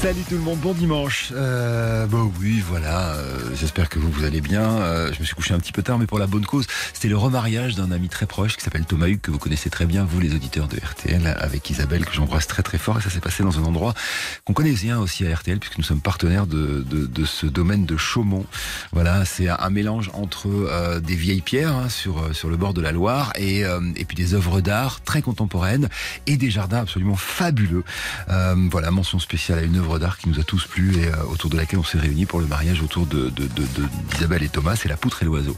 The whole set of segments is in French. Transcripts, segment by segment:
Salut tout le monde, bon dimanche. Euh, bon oui, voilà, euh, j'espère que vous, vous allez bien. Euh, je me suis couché un petit peu tard, mais pour la bonne cause. C'était le remariage d'un ami très proche qui s'appelle Thomas Hugues, que vous connaissez très bien, vous les auditeurs de RTL, avec Isabelle, que j'embrasse très très fort. Et ça s'est passé dans un endroit qu'on connaît bien aussi à RTL, puisque nous sommes partenaires de, de, de ce domaine de Chaumont. Voilà, c'est un, mélange entre euh, des vieilles pierres hein, sur, sur le bord de la Loire et, euh, et puis des œuvres d'art très contemporaines et des jardins absolument fabuleux. Euh, voilà, mention spéciale à une œuvre d'art qui nous a tous plu et euh, autour de laquelle on s'est réunis pour le mariage autour de, d'Isabelle et Thomas, c'est la poutre et l'oiseau.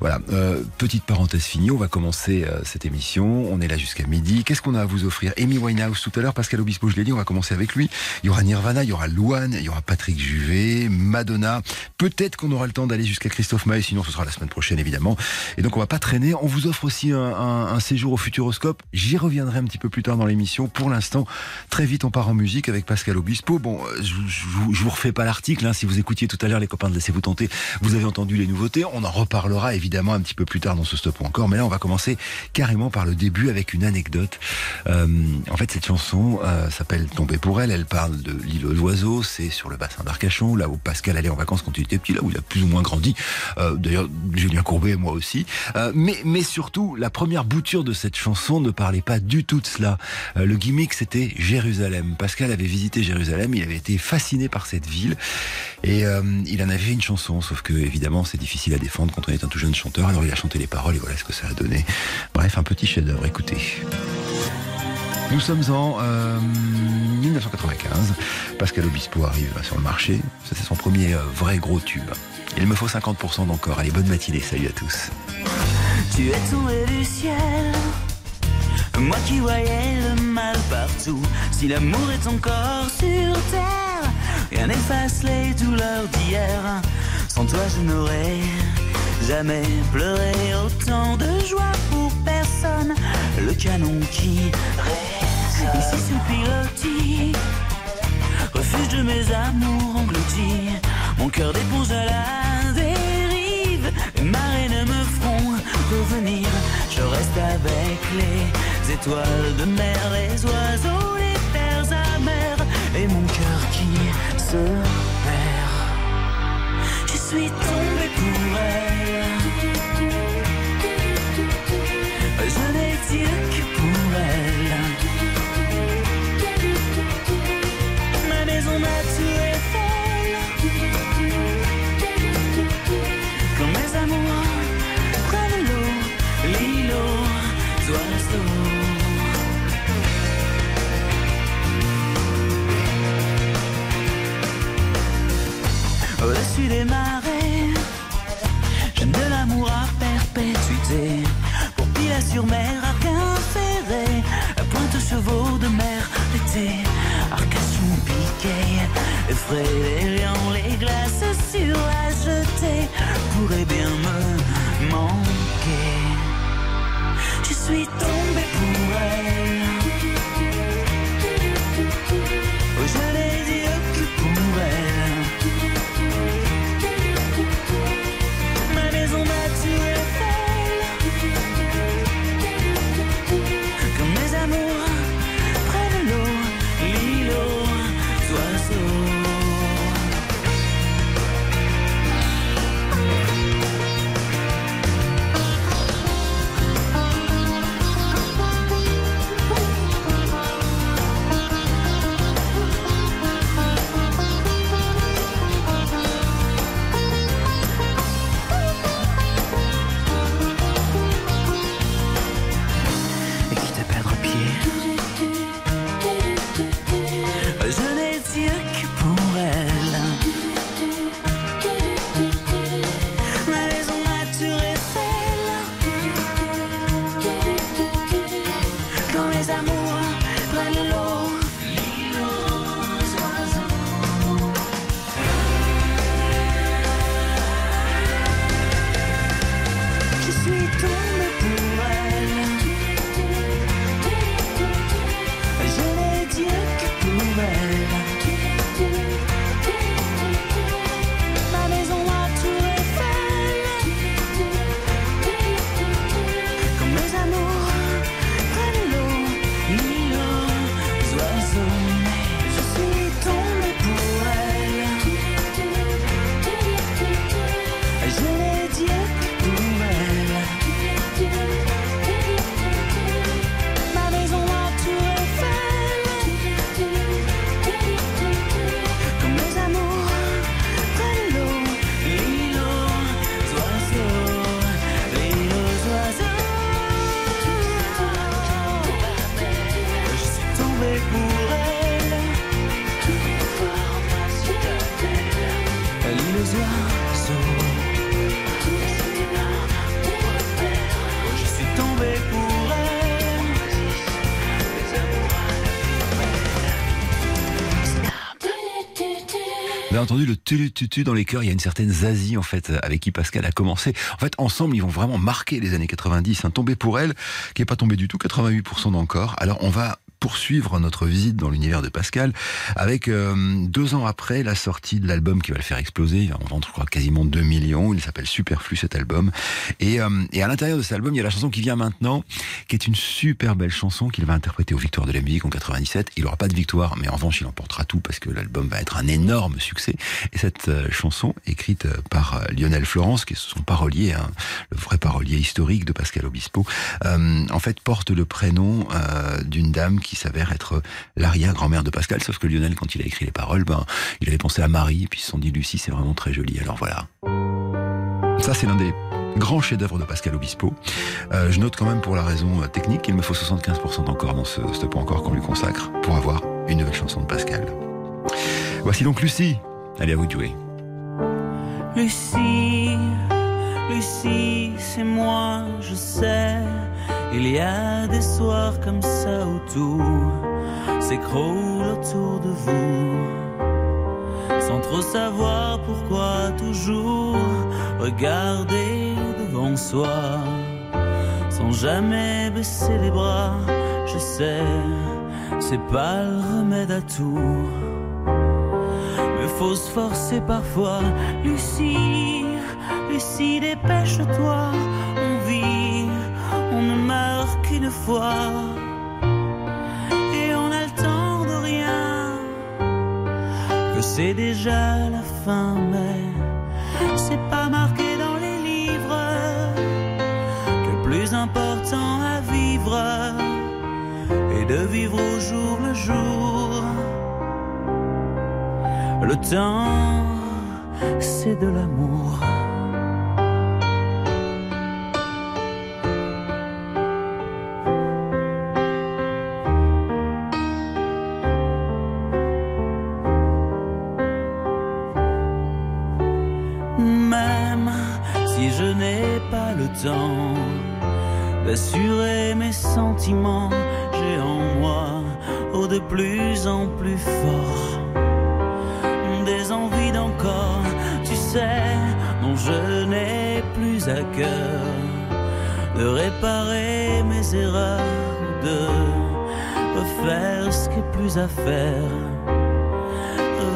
Voilà, euh, petite parenthèse finie, on va commencer euh, cette émission, on est là jusqu'à midi. Qu'est-ce qu'on a à vous offrir? Amy Winehouse tout à l'heure, Pascal Obispo, je l'ai dit, on va commencer avec lui. Il y aura Nirvana, il y aura Louane, il y aura Patrick Juvet, Madonna. Peut-être qu'on aura le temps d'aller jusqu'à Christophe Maé, sinon ce sera la semaine prochaine évidemment. Et donc on va pas traîner. On vous offre aussi un, un, un séjour au Futuroscope. J'y reviendrai un petit peu plus tard dans l'émission. Pour l'instant, vite on part en musique avec Pascal Obispo. Bon, euh, je, je, vous- refais pas l'article. Hein. Si vous écoutiez tout à l'heure les copains de Laissez-vous tenter, vous avez entendu les nouveautés. On en reparlera évidemment un petit peu plus tard dans ce stop encore. Mais là, on va commencer carrément par le début avec une anecdote. Euh, en fait, cette chanson euh, s'appelle Tomber pour elle. Elle parle de l'île aux oiseaux. C'est sur le bassin d'Arcachon, là où Pascal allait en vacances quand il était petit, là où il a plus ou moins grandi. D'ailleurs, Julien Courbet et moi aussi. Mais, mais surtout, la première bouture de cette chanson ne parlait pas du tout de cela. Le gimmick, c'était Jérusalem. Pascal avait visité Jérusalem, il avait été fasciné par cette ville et euh, il en avait une chanson. Sauf que, évidemment, c'est difficile à défendre quand on est un tout jeune chanteur. Alors il a chanté les paroles et voilà ce que ça a donné. Bref, un petit chef-d'œuvre. Écoutez. Nous sommes en euh, 1995. Pascal Obispo arrive sur le marché. Ça, c'est son premier euh, vrai gros tube. Il me faut 50% d'encore. Allez, bonne matinée. Salut à tous. Moi qui voyais le mal partout. Si l'amour est encore sur terre, rien n'efface les douleurs d'hier. Sans toi, je n'aurais jamais pleuré autant de joie pour personne. Le canon qui résonne ici sous pilotis, refuge de mes amours engloutis. Mon cœur d'éponge à la dérive, marées avec les étoiles de mer, les oiseaux, les terres amères, et mon cœur qui se perd. Je suis tombé pour elle. Je n'ai Dieu que pour elle. Sur mer, Arquin ferré, pointe aux chevaux de mer l'été. Arcachon piqué, effraie dans les cœurs, il y a une certaine Zazie en fait avec qui Pascal a commencé. En fait, ensemble, ils vont vraiment marquer les années 90. Un tombé pour elle, qui est pas tombé du tout, 88% d'encore. Alors, on va poursuivre notre visite dans l'univers de Pascal avec euh, deux ans après la sortie de l'album qui va le faire exploser. En vendre, je crois, quasiment 2 millions. Il s'appelle Superflu cet album. Et, euh, et à l'intérieur de cet album, il y a la chanson qui vient maintenant, qui est une super belle chanson qu'il va interpréter aux Victoires de la musique en 97. Il n'aura pas de victoire, mais en revanche, il emportera tout parce que l'album va être un énorme succès. Et cette euh, chanson, écrite par Lionel Florence, qui est son parolier, hein, le vrai parolier historique de Pascal Obispo, en fait porte le prénom d'une dame qui s'avère être l'arrière-grand-mère de Pascal, sauf que Lionel, quand il a écrit les paroles, ben, il avait pensé à Marie, puis ils se sont dit Lucie, c'est vraiment très joli. Alors voilà. Ça, c'est l'un des grands chefs-d'œuvre de Pascal Obispo. Euh, je note quand même pour la raison euh, technique qu'il me faut 75% d'encore dans ce stop encore qu'on lui consacre pour avoir une nouvelle chanson de Pascal. Voici donc Lucie. Allez à vous de jouer. Lucie, Lucie, c'est moi, je sais. Il y a des soirs comme ça où tout s'écroule autour de vous. Sans trop savoir pourquoi toujours regarder devant soi. Sans jamais baisser les bras, je sais, c'est pas le remède à tout. Faut se forcer parfois. Lucie, Lucie, dépêche-toi. On vit, on ne meurt qu'une fois. Et on a le temps de rien. Que c'est déjà la fin, mais c'est pas marqué dans les livres. Que le plus important à vivre est de vivre au jour le jour. Le temps, c'est de l'amour.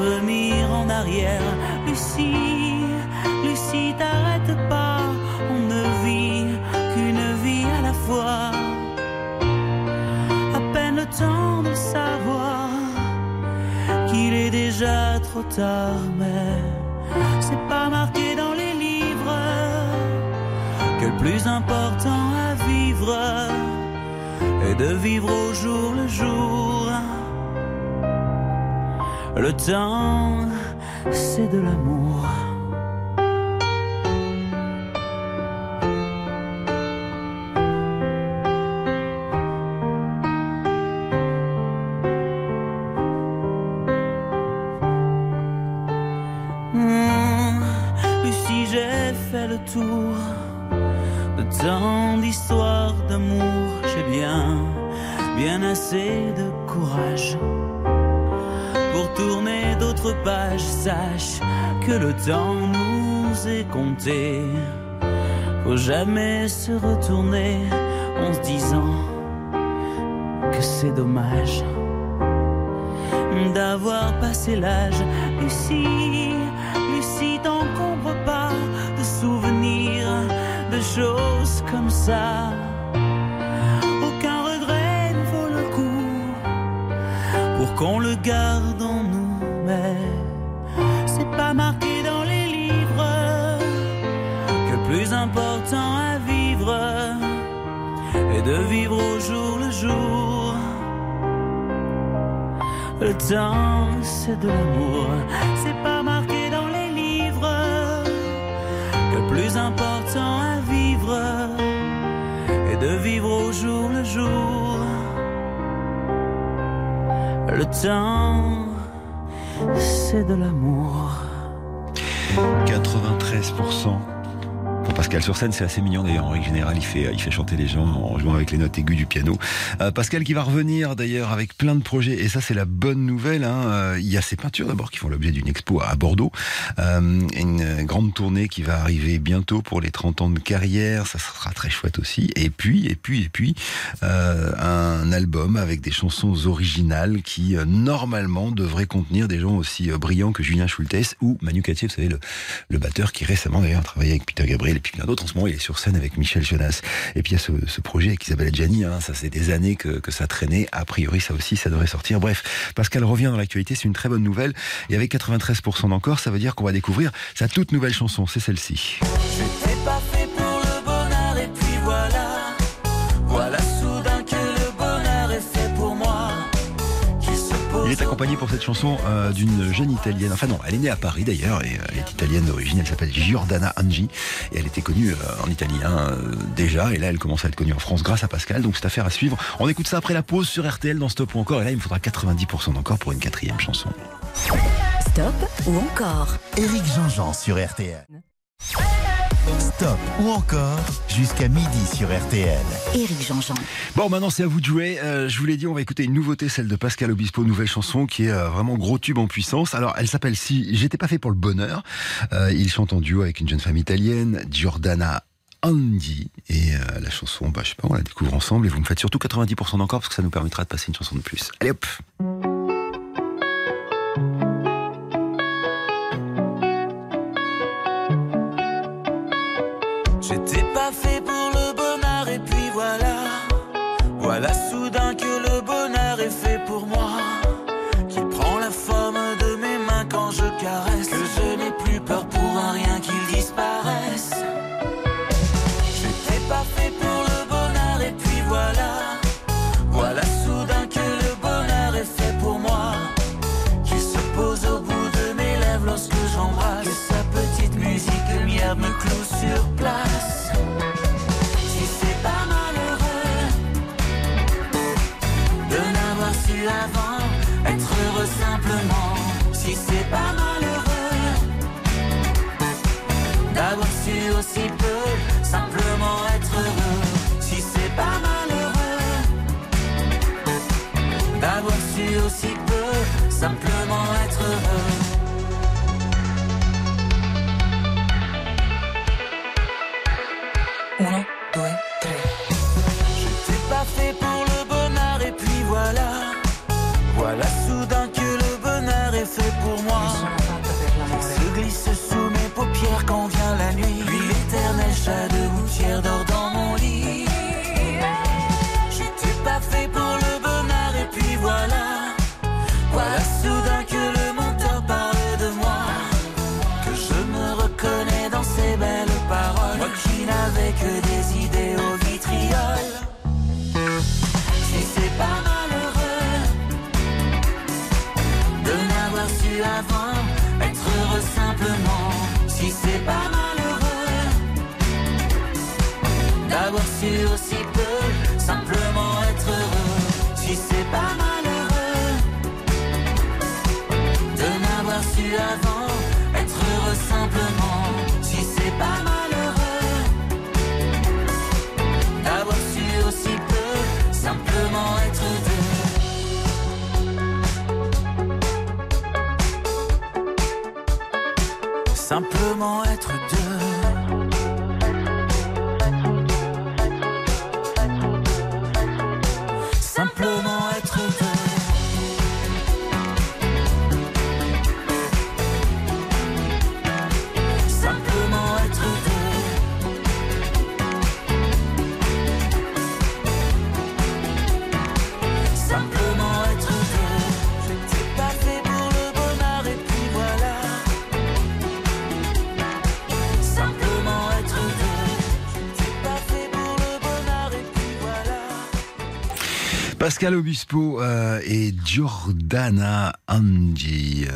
Revenir en arrière, Lucie, Lucie, t'arrête pas, on ne vit qu'une vie à la fois, à peine le temps de savoir qu'il est déjà trop tard, mais c'est pas marqué dans les livres que le plus important à vivre est de vivre au Le temps, c'est de l'amour. Jamais se retourner en se disant que c'est dommage d'avoir passé l'âge. Lucie, Lucie, t'encombre pas de souvenirs, de choses comme ça. Aucun regret ne vaut le coup pour qu'on le garde plus important à vivre est de vivre au jour le jour. Le temps, c'est de l'amour. C'est pas marqué dans les livres le plus important à vivre est de vivre au jour le jour. Le temps, c'est de l'amour. 93%. Pascal sur scène, c'est assez mignon d'ailleurs. En règle générale, il fait, il fait chanter les gens en jouant avec les notes aiguës du piano. Euh, Pascal qui va revenir d'ailleurs avec plein de projets. Et ça, c'est la bonne nouvelle. Hein. Euh, il y a ces peintures d'abord qui font l'objet d'une expo à Bordeaux. Euh, une grande tournée qui va arriver bientôt pour les 30 ans de carrière. Ça sera très chouette aussi. Et puis, et puis, et puis, un album avec des chansons originales qui, normalement, devrait contenir des gens aussi brillants que Julien Schultes ou Manu Katché, vous savez, le, le batteur qui récemment d'ailleurs a travaillé avec Peter Gabriel et puis En ce moment, il est sur scène avec Michel Jonas. Et puis il y a ce, projet avec Isabelle Adjani. Hein, ça, c'est des années que, que ça traînait. A priori, ça aussi, ça devrait sortir. Bref, Pascal revient dans l'actualité. C'est une très bonne nouvelle. Et avec 93% d'encore, ça veut dire qu'on va découvrir sa toute nouvelle chanson. C'est celle-ci. Il est accompagné pour cette chanson euh, d'une jeune italienne. Enfin non, elle est née à Paris d'ailleurs et euh, elle est italienne d'origine. Elle s'appelle Giordana Angi et elle était connue euh, en italien euh, déjà. Et là, elle commence à être connue en France grâce à Pascal. Donc c'est affaire à suivre. On écoute ça après la pause sur RTL dans Stop ou encore. Et là, il me faudra 90% d'encore pour une quatrième chanson. Stop ou encore? Éric Jean-Jean sur RTL. Stop ou encore jusqu'à midi sur RTL. Éric Jean-Jean. Bon, maintenant c'est à vous de jouer. Euh, je vous l'ai dit, on va écouter une nouveauté, celle de Pascal Obispo, nouvelle chanson qui est euh, vraiment gros tube en puissance. Alors, elle s'appelle Si j'étais pas fait pour le bonheur. Euh, il chante en duo avec une jeune femme italienne, Giordana Andy. Et euh, la chanson, bah, je sais pas, on la découvre ensemble et vous me faites surtout 90% d'encore parce que ça nous permettra de passer une chanson de plus. Allez hop J'étais pas fait pour le bonheur et puis voilà. Voilà soudain Pascal Obispo euh, et Giordana Angie.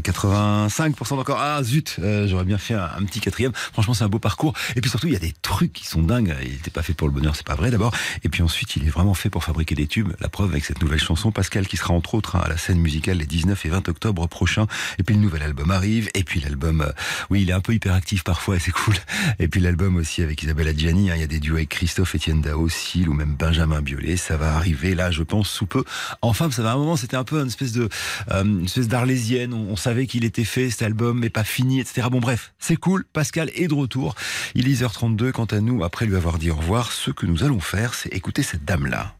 85% encore. Ah zut, euh, j'aurais bien fait un, petit quatrième. Franchement, c'est un beau parcours. Et puis surtout, il y a des trucs qui sont dingues. Il n'était pas fait pour le bonheur, c'est pas vrai d'abord. Et puis ensuite, il est vraiment fait pour fabriquer des tubes. La preuve avec cette nouvelle chanson, Pascal, qui sera entre autres hein, à la scène musicale les 19 et 20 octobre prochains. Et puis le nouvel album arrive. Et puis l'album, euh, oui, il est un peu hyperactif parfois et c'est cool. Et puis l'album aussi avec Isabelle Adjani. Hein, il y a des duos avec Christophe Etienne Dao, Sil ou même Benjamin Biolay. Ça va arriver là, je pense, sous peu. Enfin, ça va un moment, c'était un peu une espèce de, euh, une espèce d'arlésienne. On, savait qu'il était fait cet album, mais pas fini, etc. Bon, bref, c'est cool. Pascal est de retour. Il est 10h32. Quant à nous, après lui avoir dit au revoir, ce que nous allons faire, c'est écouter cette dame-là.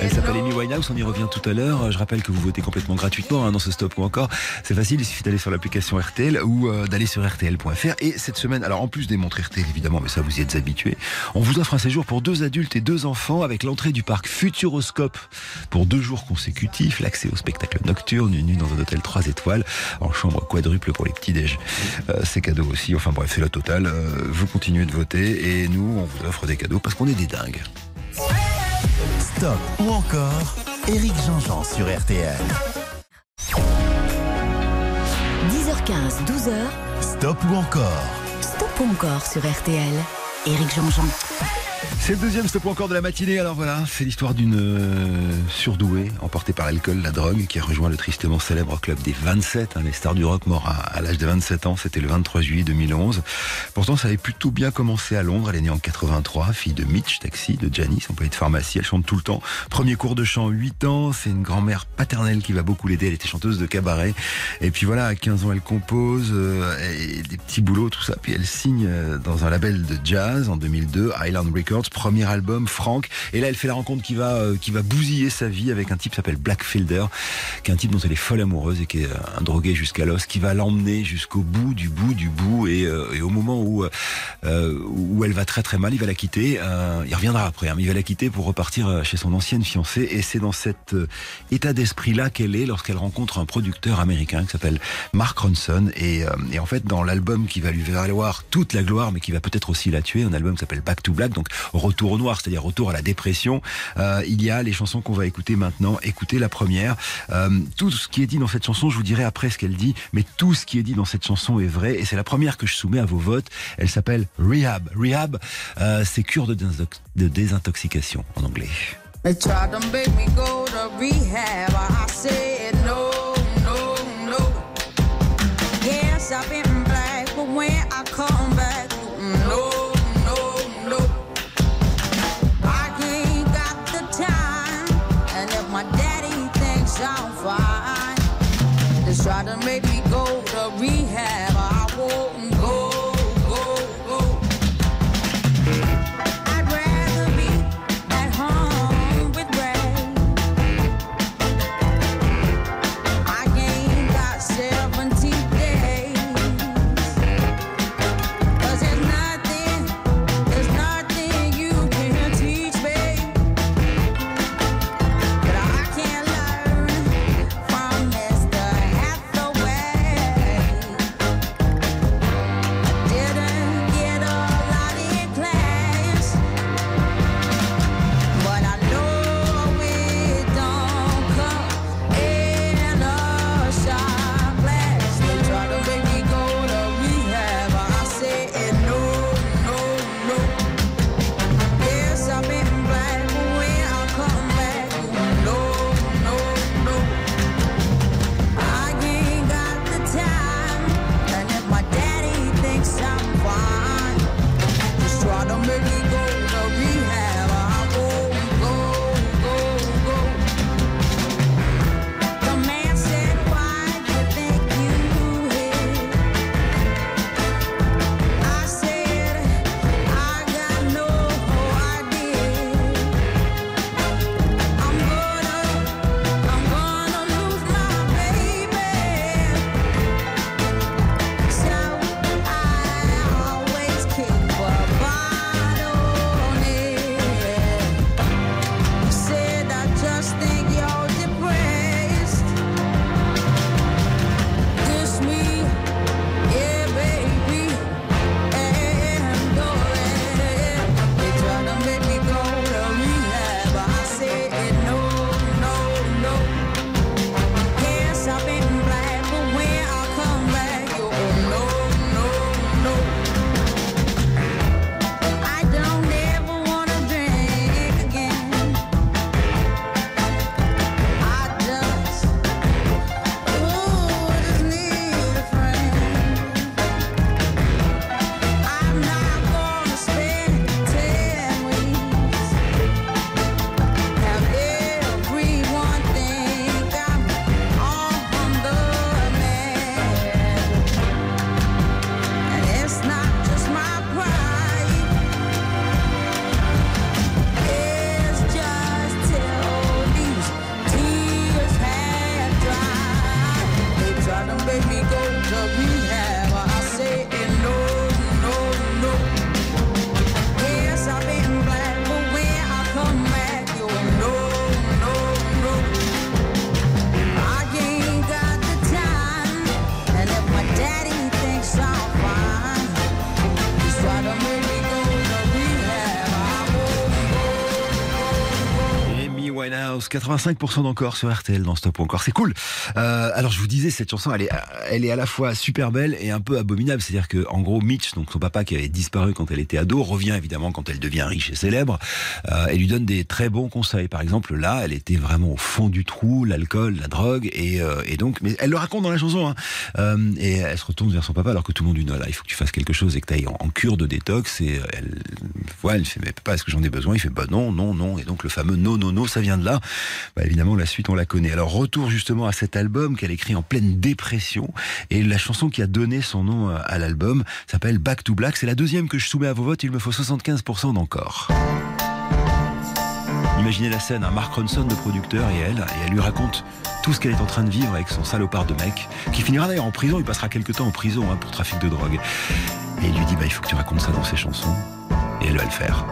Elle s'appelle Amy Winehouse, on y revient tout à l'heure. Je rappelle que vous votez complètement gratuitement hein, dans ce stop ou encore. C'est facile, il suffit d'aller sur l'application RTL ou euh, d'aller sur RTL.fr. Et cette semaine, alors en plus des montres RTL évidemment, mais ça vous y êtes habitués, on vous offre un séjour pour deux adultes et deux enfants avec l'entrée du parc Futuroscope pour deux jours consécutifs, l'accès au spectacle nocturne, une nuit dans un hôtel 3 étoiles, en chambre quadruple pour les petits déj. Euh, c'est cadeau aussi, enfin bref, c'est la totale. Euh, vous continuez de voter et nous, on vous offre des cadeaux parce qu'on est des dingues. Stop ou encore Eric Jean-Jean sur RTL. 10h15, 12h. Stop ou encore Stop ou encore sur RTL. Eric Jean-Jean. C'est le deuxième stop encore de la matinée. Alors voilà, c'est l'histoire d'une euh, surdouée emportée par l'alcool, la drogue, qui a rejoint le tristement célèbre club des 27, hein, les stars du rock morts à, l'âge de 27 ans. C'était le 23 juillet 2011. Pourtant, ça avait plutôt bien commencé à Londres. Elle est née en 83, fille de Mitch Taxi, de Janice, employée de pharmacie. Elle chante tout le temps. Premier cours de chant, 8 ans. C'est une grand-mère paternelle qui va beaucoup l'aider. Elle était chanteuse de cabaret. Et puis voilà, à 15 ans, elle compose euh, et des petits boulots, tout ça. Puis elle signe euh, dans un label de jazz en 2002, Island Records premier album, Frank. Et là, elle fait la rencontre qui va, euh, qui va bousiller sa vie avec un type qui s'appelle Black Fielder, qui est un type dont elle est folle amoureuse et qui est euh, un drogué jusqu'à l'os, qui va l'emmener jusqu'au bout du bout du bout. Et, euh, au moment où, où elle va très très mal, il va la quitter. il reviendra après, hein, mais il va la quitter pour repartir chez son ancienne fiancée. Et c'est dans cet état d'esprit-là qu'elle est lorsqu'elle rencontre un producteur américain qui s'appelle Mark Ronson. Et, et en fait, dans l'album qui va lui valoir toute la gloire, mais qui va peut-être aussi la tuer, un album qui s'appelle Back to Black, donc retour au noir, c'est-à-dire retour à la dépression. Euh, il y a les chansons qu'on va écouter maintenant. Écoutez la première. Euh, tout ce qui est dit dans cette chanson, je vous dirai après ce qu'elle dit, mais tout ce qui est dit dans cette chanson est vrai et c'est la première que je soumets à vos votes. Elle s'appelle Rehab. Rehab, euh, c'est cure de, désintoxication en anglais. 85% d'encore sur RTL dans Stop ou encore. C'est cool. Euh, alors je vous disais, cette chanson, elle est, elle est à la fois super belle et un peu abominable. C'est-à-dire que, en gros, Mitch, donc son papa qui avait disparu quand elle était ado, revient évidemment quand elle devient riche et célèbre. Euh, et lui donne des très bons conseils. Par exemple, là, elle était vraiment au fond du trou, l'alcool, la drogue, et, euh, et donc, mais elle le raconte dans la chanson. Hein. Euh, et elle se retourne vers son papa alors que tout le monde lui dit non, là, il faut que tu fasses quelque chose et que tu ailles en, cure de détox. Et elle, voilà, elle fait mais papa, est-ce que j'en ai besoin? Il fait bah non, non, non. Et donc le fameux non, non, non, ça vient de là. Bah, évidemment, la suite, on la connaît. Alors, retour justement à cet album qu'elle écrit en pleine dépression. Et la chanson qui a donné son nom euh, à l'album s'appelle Back to Black. C'est la deuxième que je soumets à vos votes. Il me faut 75% d'encore. Imaginez la scène, un Mark Ronson, de producteur, et elle, et elle lui raconte tout ce qu'elle est en train de vivre avec son salopard de mec, qui finira d'ailleurs en prison, il passera quelques temps en prison hein, pour trafic de drogue. Et il lui dit, bah, il faut que tu racontes ça dans ses chansons. Et elle va le faire.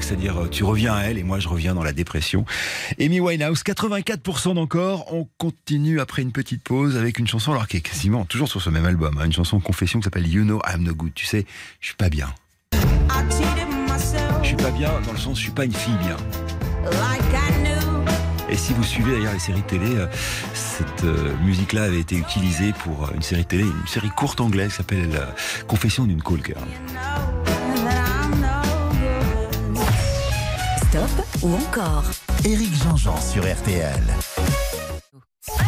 C'est-à-dire euh, tu reviens à elle et moi je reviens dans la dépression. Amy Winehouse, 84% d'encore. On continue après une petite pause avec une chanson, alors qui est quasiment toujours sur ce même album, hein, une chanson confession qui s'appelle You Know I'm No Good. Tu sais, je suis pas bien. Je suis pas bien dans le sens, je suis pas une fille bien. Et si vous suivez d'ailleurs les séries télé, euh, cette euh, musique-là avait été utilisée pour une série télé, une série courte anglaise qui s'appelle Confession d'une call girl. Stop ou encore Éric Jean-Jean sur RTL.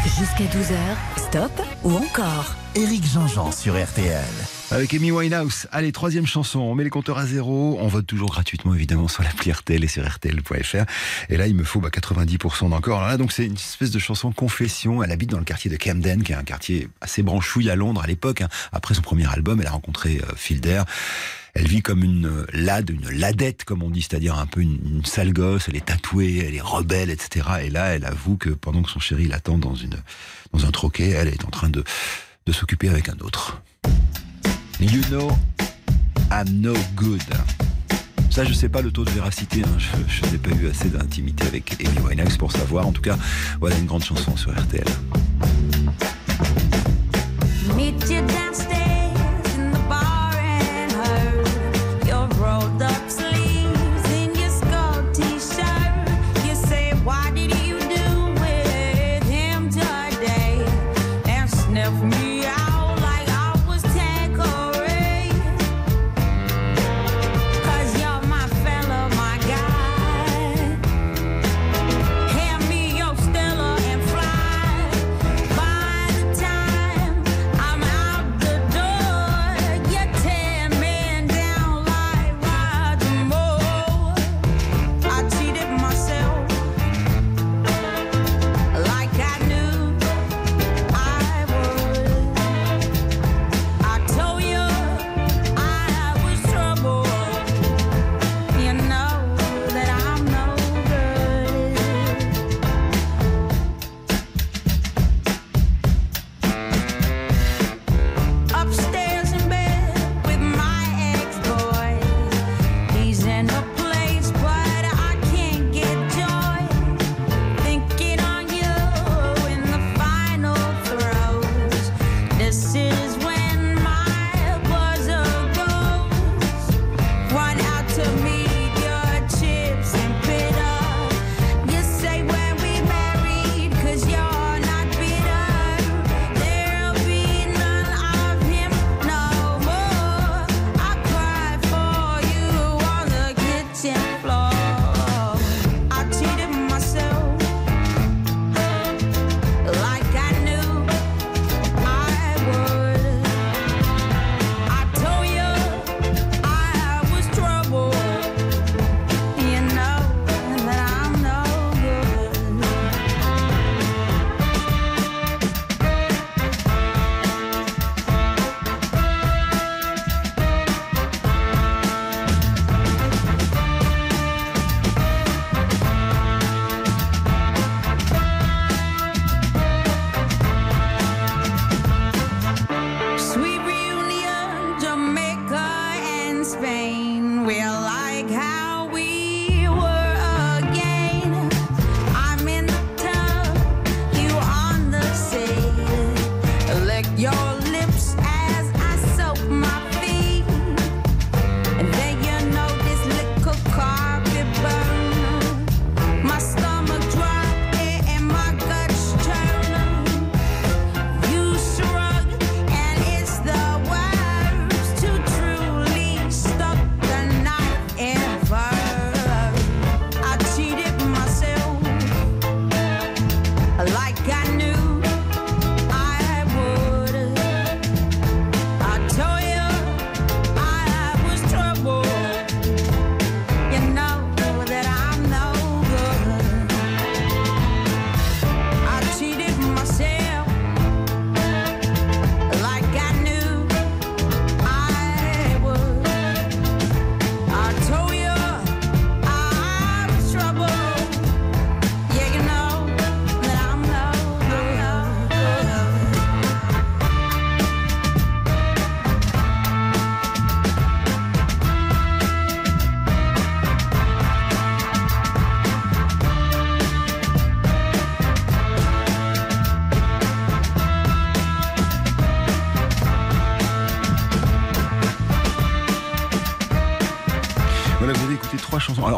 Jusqu'à 12h, stop ou encore Éric Jean-Jean sur RTL. Avec Amy Winehouse. Allez, troisième chanson. On met les compteurs à zéro. On vote toujours gratuitement, évidemment, sur l'appli RTL et sur RTL.fr. Et là, il me faut bah, 90% d'encore. Là, donc, c'est une espèce de chanson confession. Elle habite dans le quartier de Camden, qui est un quartier assez branchouille à Londres à l'époque. hein. Après son premier album, elle a rencontré euh, Phil Dare. Elle vit comme une euh, lade, une ladette, comme on dit, c'est-à-dire un peu une, sale gosse. Elle est tatouée, elle est rebelle, etc. Et là, elle avoue que pendant que son chéri l'attend dans dans un troquet, elle est en train de, de s'occuper avec un autre. You know I'm no good. Ça, je sais pas le taux de véracité. hein. Je, je n'ai pas eu assez d'intimité avec Amy Winehouse pour savoir. En tout cas, voilà une grande chanson sur RTL.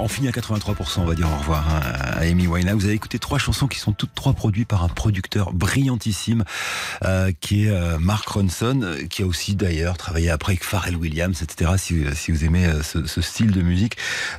On finit à 83%, on va dire au revoir hein, à Amy Winehouse. Vous avez écouté trois chansons qui sont toutes trois produites par un producteur brillantissime, euh, qui est euh, Mark Ronson, euh, qui a aussi d'ailleurs travaillé après avec Pharrell Williams, etc. Si, si vous aimez euh, ce, style de musique.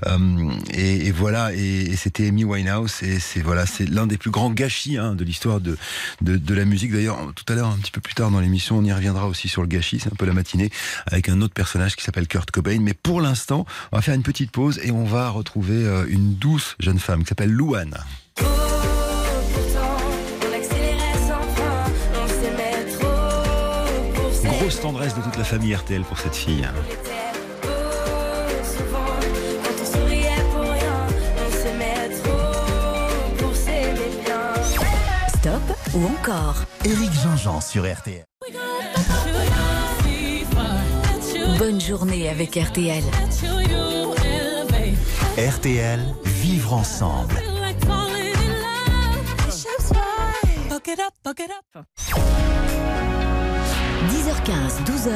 Euh, et, voilà, et, et c'était Amy Winehouse, et c'est voilà, c'est l'un des plus grands gâchis hein, de l'histoire de, de, de la musique. D'ailleurs, tout à l'heure, un petit peu plus tard dans l'émission, on y reviendra aussi sur le gâchis. C'est un peu la matinée avec un autre personnage qui s'appelle Kurt Cobain. Mais pour l'instant, on va faire une petite pause et on va retrouver euh, une douce jeune femme qui s'appelle Louane. Oh. Grosse tendresse de toute la famille RTL pour cette fille. Bien. Stop ou encore? Éric Jean-Jean sur RTL. Bonne journée avec RTL. RTL, vivre ensemble. 10h15, 12h.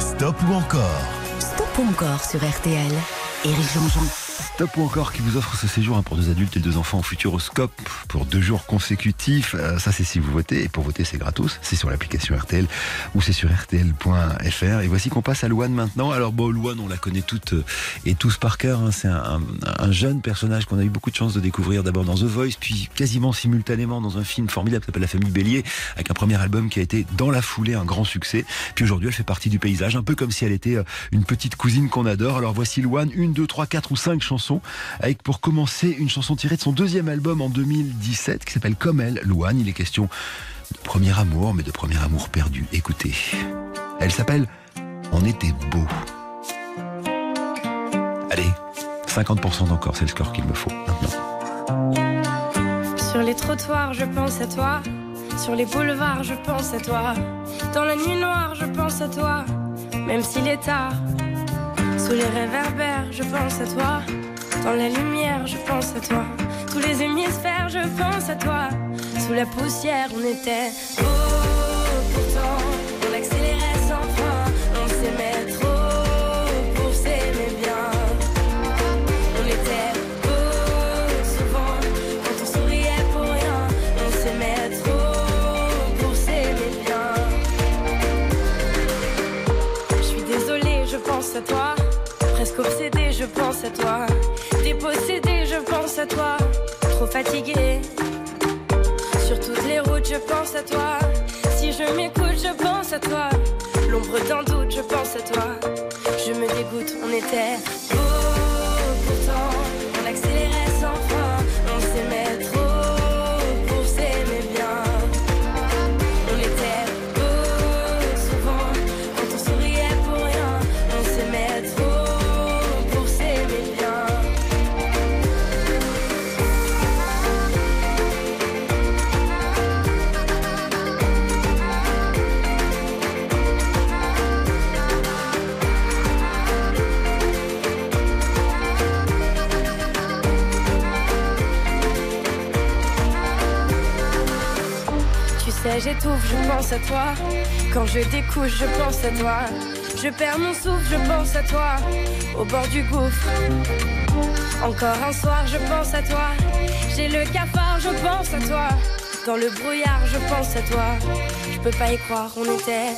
Stop ou encore? Stop ou encore sur RTL. Éric Jean-Jean. Top ou encore qui vous offre ce séjour hein, pour deux adultes et deux enfants au Futuroscope pour deux jours consécutifs. Euh, ça, c'est si vous votez. Et pour voter, c'est gratos. C'est sur l'application RTL ou c'est sur RTL.fr. Et voici qu'on passe à Louane maintenant. Alors, bon, Louane, on la connaît toutes euh, et tous par cœur. hein. C'est un, un- un jeune personnage qu'on a eu beaucoup de chance de découvrir d'abord dans The Voice, puis quasiment simultanément dans un film formidable qui s'appelle La famille Bélier, avec un premier album qui a été dans la foulée un grand succès. Puis aujourd'hui, elle fait partie du paysage, un peu comme si elle était euh, une petite cousine qu'on adore. Alors voici Louane, une, deux, trois, quatre ou cinq avec pour commencer une chanson tirée de son deuxième album en 2017 qui s'appelle Comme elle. Louane, il est question de premier amour, mais de premier amour perdu. Écoutez, elle s'appelle On était beau. Allez, 50% d'encore, c'est le score qu'il me faut maintenant. Sur les trottoirs, je pense à toi. Sur les boulevards, je pense à toi. Dans la nuit noire, je pense à toi. Même s'il est tard. Sous les réverbères, je pense à toi. Dans la lumière, je pense à toi. Tous les hémisphères, je pense à toi. Sous la poussière, on était beau. Pourtant, on accélérait sans frein. On s'aimait trop pour s'aimer bien. On était beau souvent quand on souriait pour rien. On s'aimait trop pour s'aimer bien. Je suis désolée, je pense à toi. Presque obsédée, je pense à toi. Dépossédée, je pense à toi. Trop fatiguée. Sur toutes les routes, je pense à toi. Si je m'écoute, je pense à toi. L'ombre d'un doute, je pense à toi. Je me dégoûte, on était beau j'étouffe, je pense à toi. Quand je découche, je pense à toi. Je perds mon souffle, je pense à toi. Au bord du gouffre. Encore un soir, je pense à toi. J'ai le cafard, je pense à toi. Dans le brouillard, je pense à toi. Je peux pas y croire, on était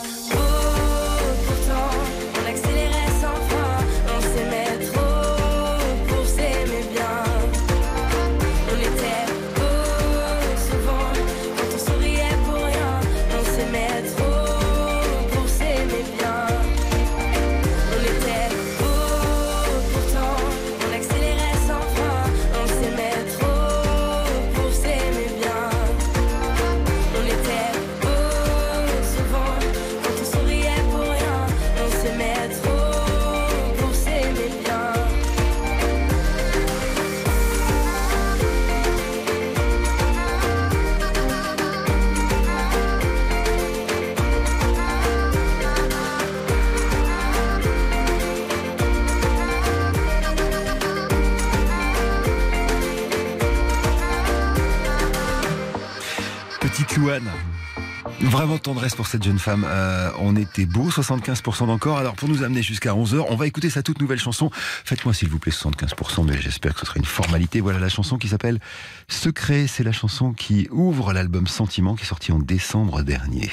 Vraiment tendresse pour cette jeune femme. Euh, on était beau, 75% d'encore. Alors pour nous amener jusqu'à 11h, on va écouter sa toute nouvelle chanson. Faites-moi s'il vous plaît 75%, mais j'espère que ce sera une formalité. Voilà la chanson qui s'appelle Secret. C'est la chanson qui ouvre l'album Sentiment qui est sorti en décembre dernier.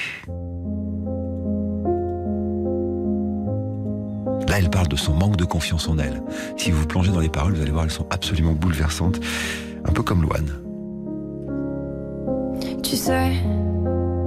Là, elle parle de son manque de confiance en elle. Si vous plongez dans les paroles, vous allez voir, elles sont absolument bouleversantes. Un peu comme Loane. Tu sais,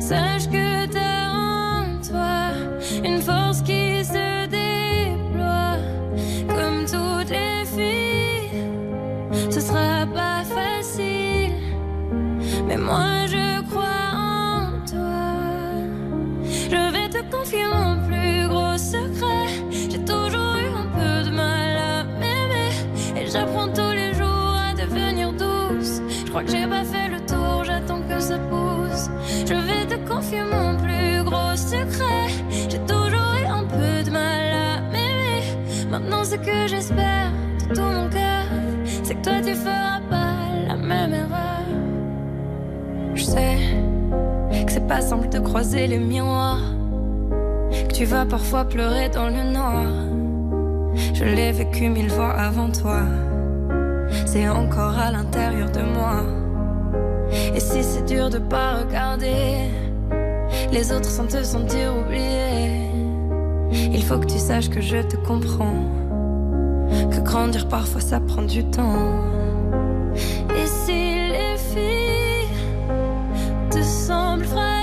sache que t'as en toi une force qui se déploie. Comme toutes les filles, ce sera pas facile, mais moi je crois en toi. Je vais te confier mon plus gros secret. J'ai toujours eu un peu de mal à m'aimer. Et j'apprends tous les jours à devenir douce. Je crois que j'ai pas fait le tour, j'attends que ça pousse. Confier mon plus gros secret. J'ai toujours eu un peu de mal à m'aimer. Maintenant, ce que j'espère de tout mon cœur, c'est que toi tu feras pas la même erreur. Je sais que c'est pas simple de croiser les miroirs, que tu vas parfois pleurer dans le noir. Je l'ai vécu mille fois avant toi, c'est encore à l'intérieur de moi. Et si c'est dur de pas regarder les autres sans te sentir oublié, il faut que tu saches que je te comprends, que grandir parfois ça prend du temps. Et si les filles te semblent fragiles,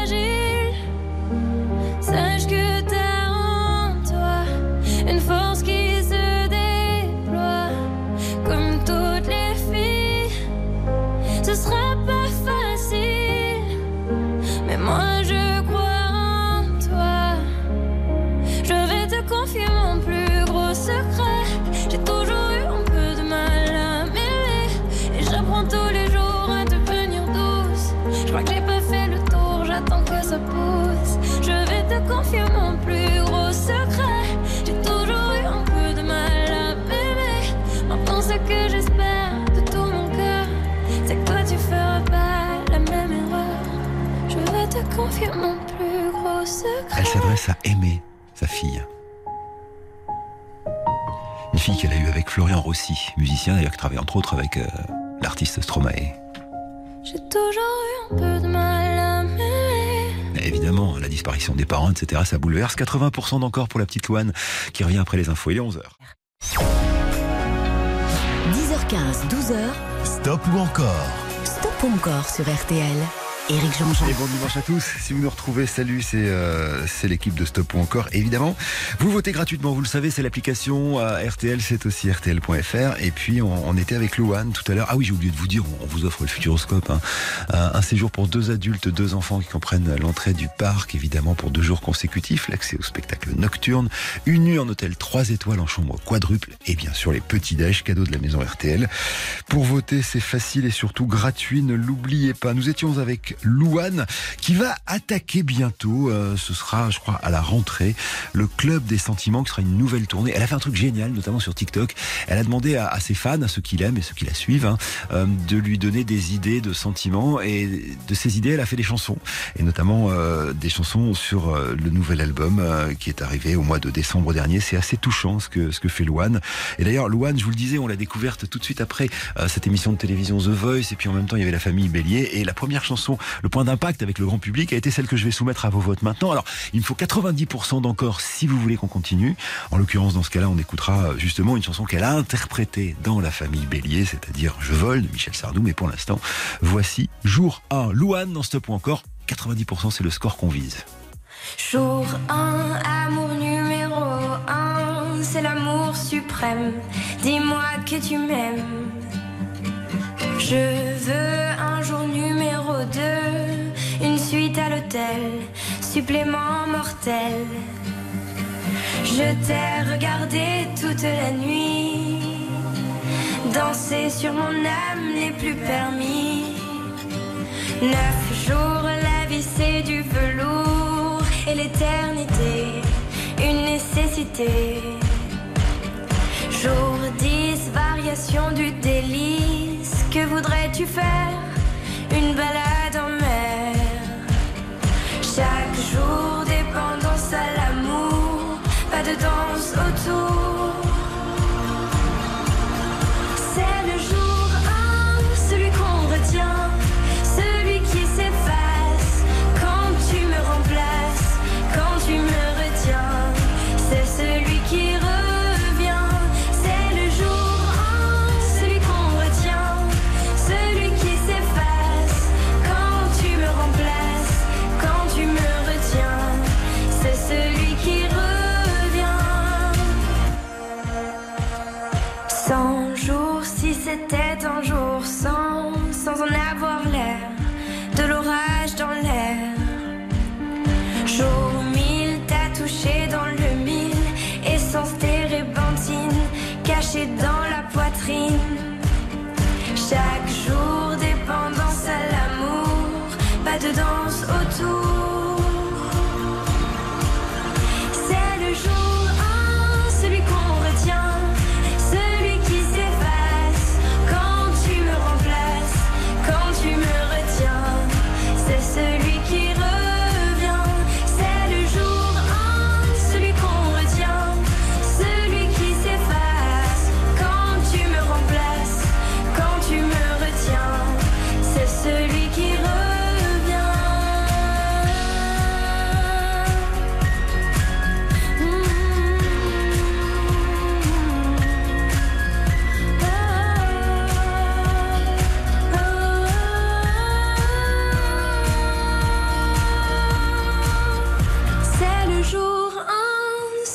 ça pousse. Je vais te confier mon plus gros secret. J'ai toujours eu un peu de mal à m'aimer. Maintenant, ce que j'espère de tout mon cœur, c'est que toi tu feras pas la même erreur. Je vais te confier mon plus gros secret. Elle s'adresse à Aimé, sa fille. Une fille qu'elle a eue avec Florian Rossi, musicien d'ailleurs qui travaille entre autres avec euh, l'artiste Stromae. J'ai toujours évidemment, la disparition des parents, etc., ça bouleverse. 80% d'encore pour la petite Loane qui revient après les infos. Il est 11h. 10h15, 12h, Stop ou encore? Stop ou encore sur RTL. Éric Jean-Jean. Et bon dimanche à tous. Si vous nous retrouvez, salut, c'est euh, l'équipe de Stop ou encore. Évidemment, vous votez gratuitement, vous le savez, c'est l'application euh, RTL, c'est aussi RTL.fr. Et puis, on, on était avec Louane tout à l'heure. Ah oui, j'ai oublié de vous dire, on, vous offre le Futuroscope. hein. Euh, un séjour pour deux adultes, deux enfants qui comprennent l'entrée du parc, évidemment, pour deux jours consécutifs, l'accès au spectacle nocturne, une nuit en hôtel 3 étoiles en chambre quadruple, et bien sûr les petits déj cadeaux de la maison RTL. Pour voter, c'est facile et surtout gratuit, ne l'oubliez pas. Nous étions avec Louane qui va attaquer bientôt, euh, ce sera je crois à la rentrée, le Club des Sentiments qui sera une nouvelle tournée. Elle a fait un truc génial, notamment sur TikTok. Elle a demandé à, à ses fans, à ceux qui l'aiment et ceux qui la suivent, hein, euh, de lui donner des idées de sentiments et de ces idées, elle a fait des chansons et notamment euh, des chansons sur euh, le nouvel album euh, qui est arrivé au mois de décembre dernier. C'est assez touchant ce que ce que fait Louane. Et d'ailleurs, Louane, je vous le disais, on l'a découverte tout de suite après euh, cette émission de télévision The Voice et puis en même temps il y avait la famille Bélier et la première chanson, le point d'impact avec le grand public a été celle que je vais soumettre à vos votes maintenant. Alors, il me faut 90% d'encore si vous voulez qu'on continue. En l'occurrence, dans ce cas-là, on écoutera euh, justement une chanson qu'elle a interprétée dans la famille Bélier, c'est-à-dire Je vole de Michel Sardou. Mais pour l'instant, voici jour 1. Louane dans ce point encore. 90% c'est le score qu'on vise. Jour 1, amour numéro 1, c'est l'amour suprême. Dis-moi que tu m'aimes. Je veux supplément mortel. Je t'ai regardé toute la nuit, danser sur mon âme n'est plus permis. Neuf jours, la vie c'est du velours et l'éternité, une nécessité. Jour 10, variation du délice, que voudrais-tu faire? Une balade Jour, dépendance à l'amour, pas de danse autour.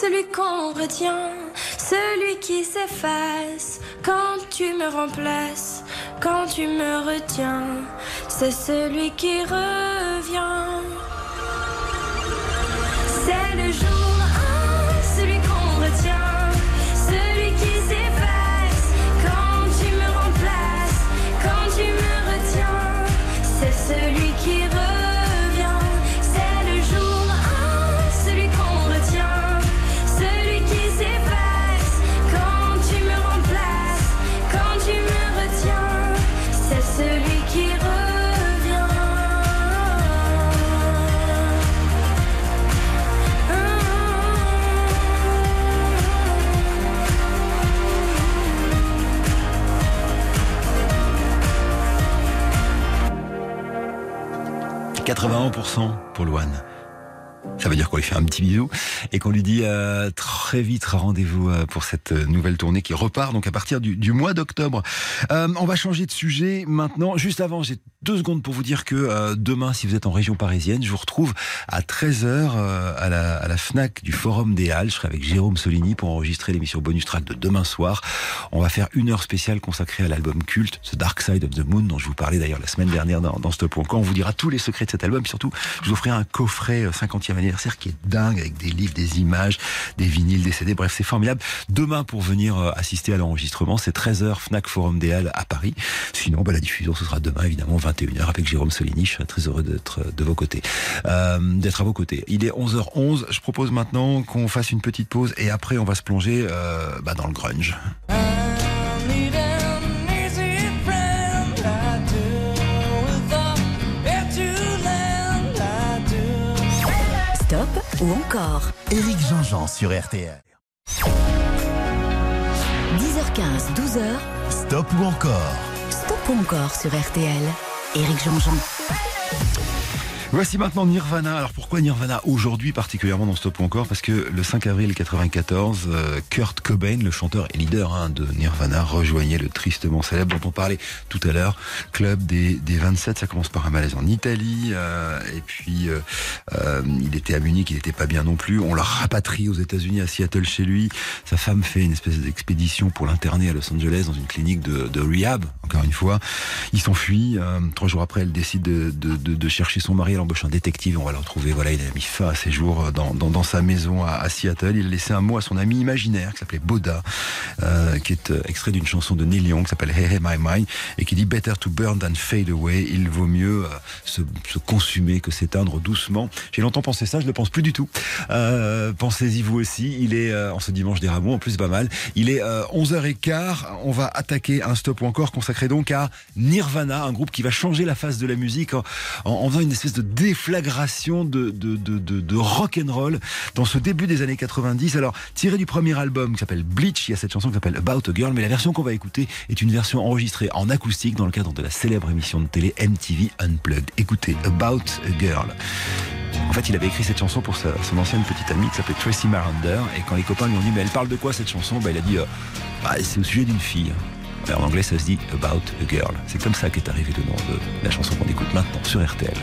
Celui qu'on retient, celui qui s'efface quand tu me remplaces, quand tu me retiens. C'est celui qui revient. 81% pour Loane. Ça veut dire qu'on lui fait un petit bisou et qu'on lui dit euh, très vite rendez-vous euh, pour cette nouvelle tournée qui repart donc à partir du, du mois d'octobre. Euh, on va changer de sujet maintenant. Juste avant, j'ai deux secondes pour vous dire que euh, demain, si vous êtes en région parisienne, je vous retrouve à 13h à, la, à la FNAC du Forum des Halles. Je serai avec Jérôme Soligny pour enregistrer l'émission Bonus Track de demain soir. On va faire une heure spéciale consacrée à l'album culte The Dark Side of the Moon dont je vous parlais d'ailleurs la semaine dernière dans, dans Stop.com. On vous dira tous les secrets de cet album. Surtout, je vous offrirai un coffret euh, 50e qui est dingue avec des livres, des images, des vinyles, des CD. Bref, c'est formidable. Demain, pour venir euh, assister à l'enregistrement, c'est 13h Fnac Forum des Halles à Paris. Sinon, bah, la diffusion, ce sera demain, évidemment, 21h avec Jérôme Soligny. Je serai très heureux d'être de vos côtés, euh, d'être à vos côtés. Il est 11h11. Je propose maintenant qu'on fasse une petite pause et après, on va se plonger euh, bah, dans le grunge. Ou encore Éric Jean-Jean sur RTL. 10h15, 12h, Stop ou encore Stop ou encore sur RTL. Éric Jean-Jean. Voici maintenant Nirvana. Alors pourquoi Nirvana aujourd'hui particulièrement dans Stop ou encore Parce que le 5 avril 94, euh, Kurt Cobain, le chanteur et leader hein, de Nirvana, rejoignait le tristement célèbre dont on parlait tout à l'heure, club des, des 27. Ça commence par un malaise en Italie euh, et puis euh, il était à Munich, il n'était pas bien non plus. On l'a rapatrie aux États-Unis, à Seattle chez lui. Sa femme fait une espèce d'expédition pour l'interner à Los Angeles dans une clinique de, de rehab. Encore une fois, il s'enfuit. Euh, trois jours après, elle décide de, de, de, de chercher son mari il embauche un détective, on va le retrouver. Voilà, il a mis fin à ses jours euh, dans, dans, dans sa maison à, à Seattle. Il a laissé un mot à son ami imaginaire qui s'appelait Boda, euh, qui est euh, extrait d'une chanson de Neil Young qui s'appelle Hey Hey My My et qui dit Better to burn than fade away. Il vaut mieux euh, se, se consumer que s'éteindre doucement. J'ai longtemps pensé ça, je ne le pense plus du tout. Euh, Pensez-y vous aussi. Il est en ce dimanche des rameaux, en plus pas mal. Il est euh, 11h15. On va attaquer un stop ou encore consacré donc à Nirvana, un groupe qui va changer la face de la musique en, en, faisant une espèce de déflagration de, de, de, de, rock and roll dans ce début des années 90. Alors, tiré du premier album qui s'appelle Bleach, il y a cette chanson qui s'appelle About a Girl, mais la version qu'on va écouter est une version enregistrée en acoustique dans le cadre de la célèbre émission de télé MTV Unplugged. Écoutez, About a Girl. En fait, il avait écrit cette chanson pour son ancienne petite amie qui s'appelait Tracy Marander. Et quand les copains lui ont dit, mais elle parle de quoi cette chanson? Il a dit, euh, bah, c'est au sujet d'une fille. En anglais, ça se dit About a Girl. C'est comme ça qu'est arrivé le nom de la chanson qu'on écoute maintenant sur RTL.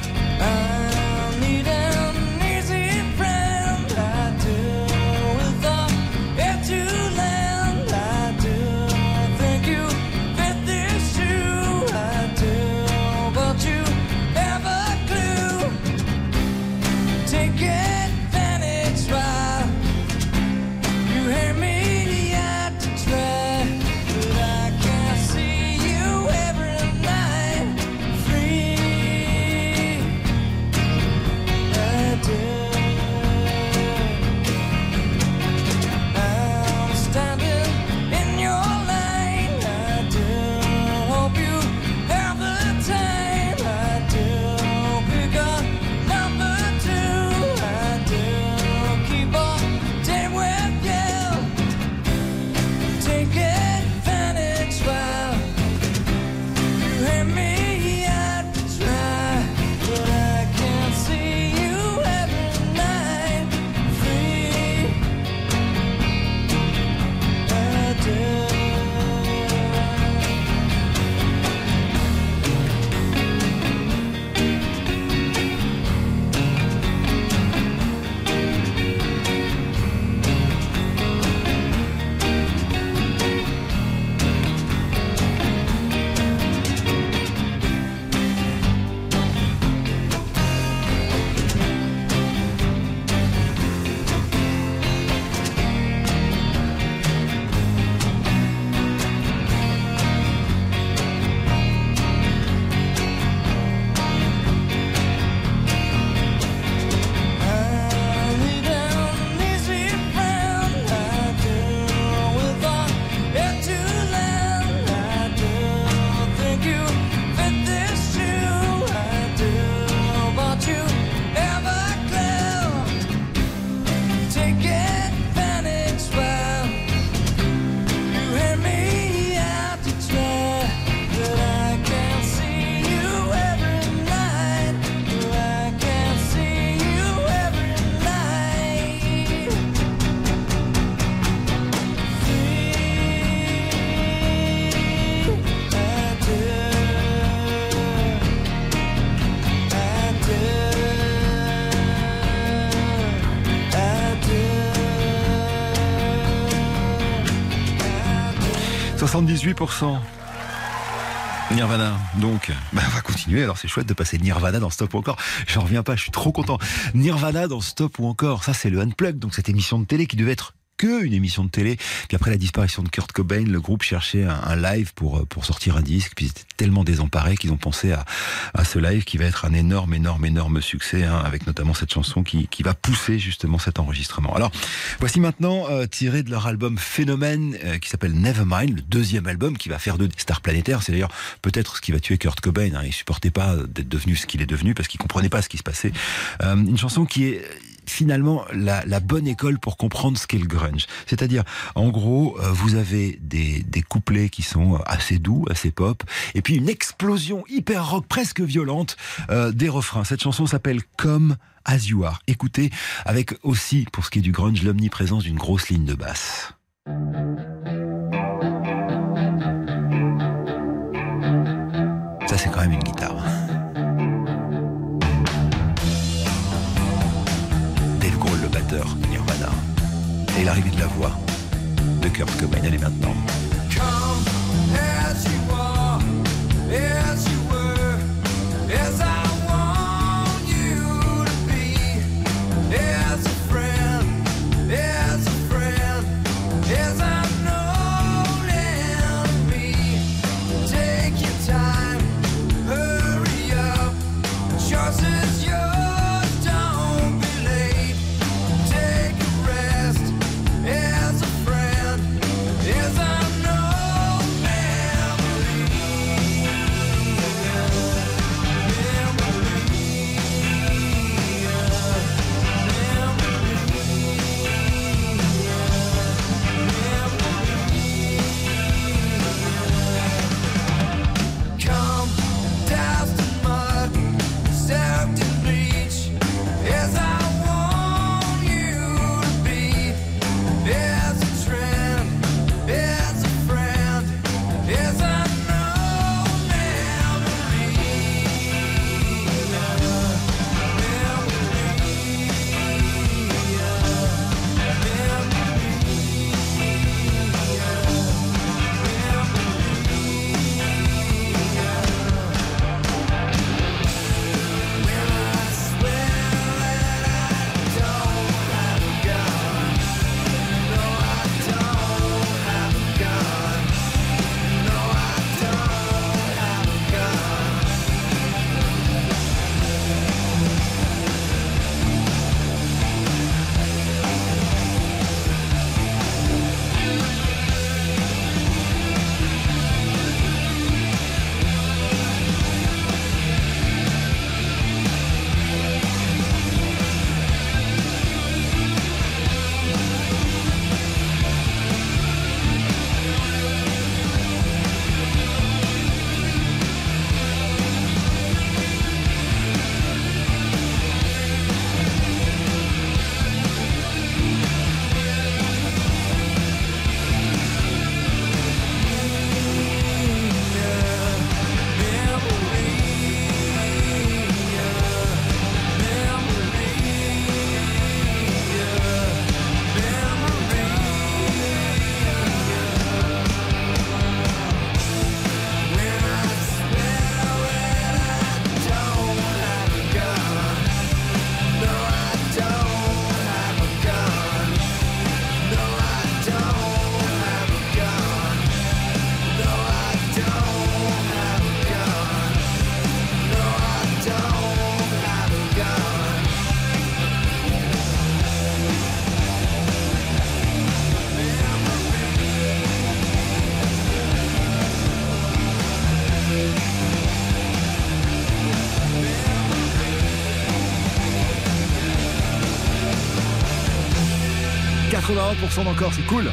78%. Nirvana, donc, bah, on va continuer. Alors c'est chouette de passer Nirvana dans Stop ou encore. J'en reviens pas, je suis trop content. Nirvana dans Stop ou encore, ça c'est le Unplugged, donc cette émission de télé qui devait être que une émission de télé. Puis après la disparition de Kurt Cobain, le groupe cherchait un, live pour euh, pour sortir un disque. Puis ils étaient tellement désemparés qu'ils ont pensé à à ce live qui va être un énorme, énorme, énorme succès, hein, avec notamment cette chanson qui qui va pousser justement cet enregistrement. Alors voici maintenant euh, tiré de leur album Phénomène euh, qui s'appelle Nevermind, le deuxième album qui va faire de Star Planétaire. C'est d'ailleurs peut-être ce qui va tuer Kurt Cobain. Hein. Il supportait pas d'être devenu ce qu'il est devenu parce qu'il comprenait pas ce qui se passait. Euh, une chanson qui est finalement la, bonne école pour comprendre ce qu'est le grunge. C'est-à-dire, en gros, euh, vous avez des, des couplets qui sont assez doux, assez pop, et puis une explosion hyper rock, presque violente, euh, des refrains. Cette chanson s'appelle Comme As You Are. Écoutez, avec aussi, pour ce qui est du grunge, l'omniprésence d'une grosse ligne de basse. Ça, c'est quand même une guitare. Batteur, Nirvana. Et l'arrivée de la voix de Kurt Cobain, elle est maintenant. 81% d'encore, c'est cool.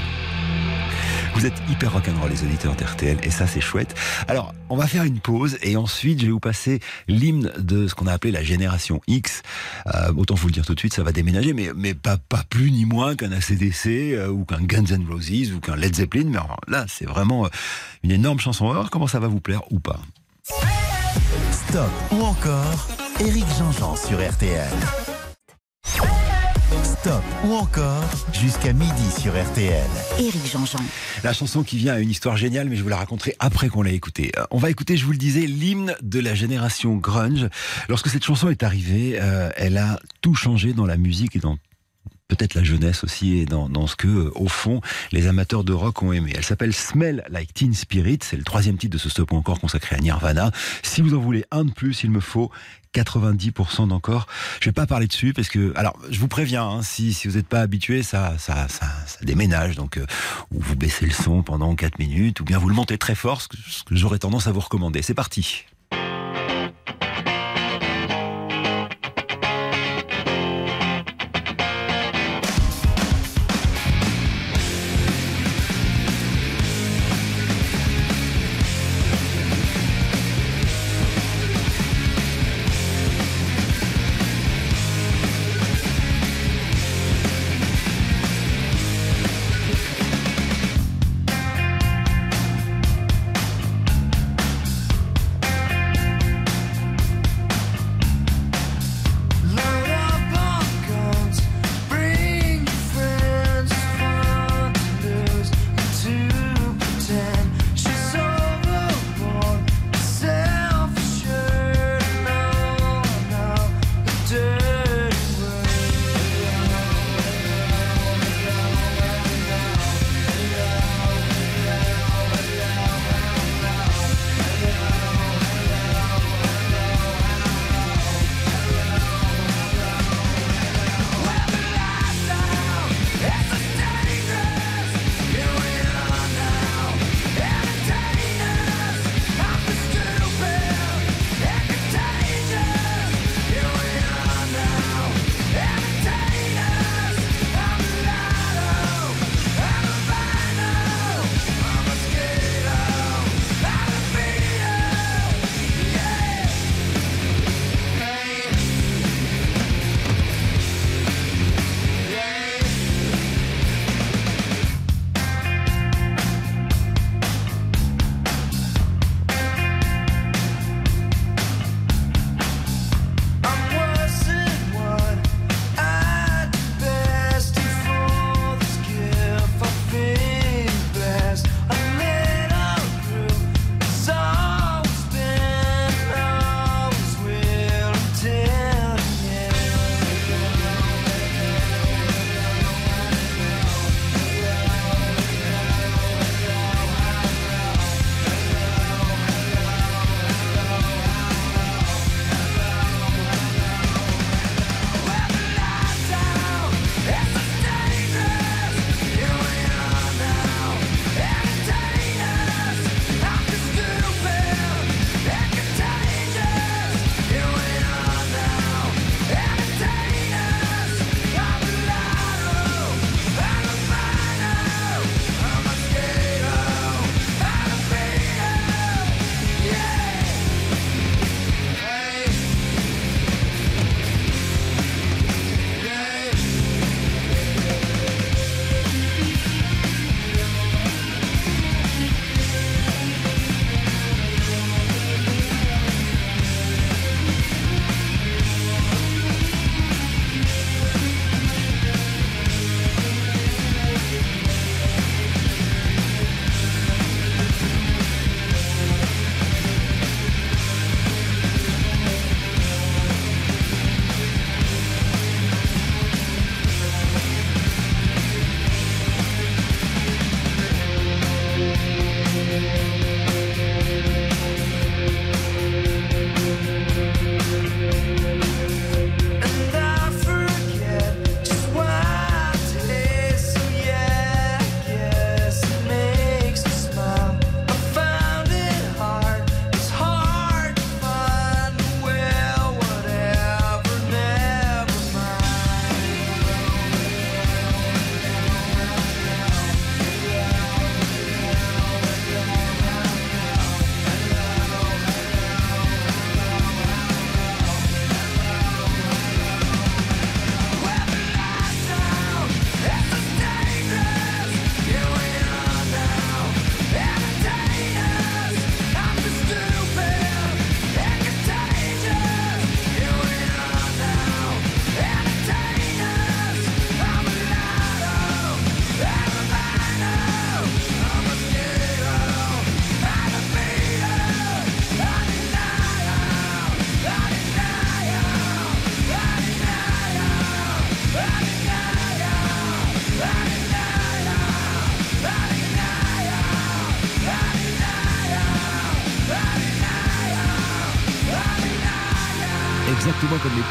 Vous êtes hyper rock'n'roll les auditeurs d'RTL et ça c'est chouette. Alors on va faire une pause et ensuite je vais vous passer l'hymne de ce qu'on a appelé la génération X. Euh, autant vous le dire tout de suite, ça va déménager, mais, mais pas, pas plus ni moins qu'un ACDC euh, ou qu'un Guns N' Roses ou qu'un Led Zeppelin. Mais alors, là c'est vraiment euh, une énorme chanson. On va voir comment ça va vous plaire ou pas. Stop ou encore Eric Jean-Jean sur RTL. Stop ou encore jusqu'à midi sur RTL. Éric Jean-Jean. La chanson qui vient a une histoire géniale, mais je vous la raconterai après qu'on l'ait écoutée. Euh, On va écouter, je vous le disais, l'hymne de la génération grunge. Lorsque cette chanson est arrivée, euh, elle a tout changé dans la musique et dans peut-être la jeunesse aussi et dans, ce que, euh, au fond, les amateurs de rock ont aimé. Elle s'appelle Smell Like Teen Spirit. C'est le troisième titre de ce stop encore consacré à Nirvana. Si vous en voulez un de plus, il me faut 90% d'encore. Je vais pas parler dessus parce que, alors, je vous préviens, hein, si, si vous n'êtes pas habitué, ça, ça, ça, ça déménage. Donc, euh, ou vous baissez le son pendant 4 minutes, ou bien vous le montez très fort, ce que j'aurais tendance à vous recommander. C'est parti.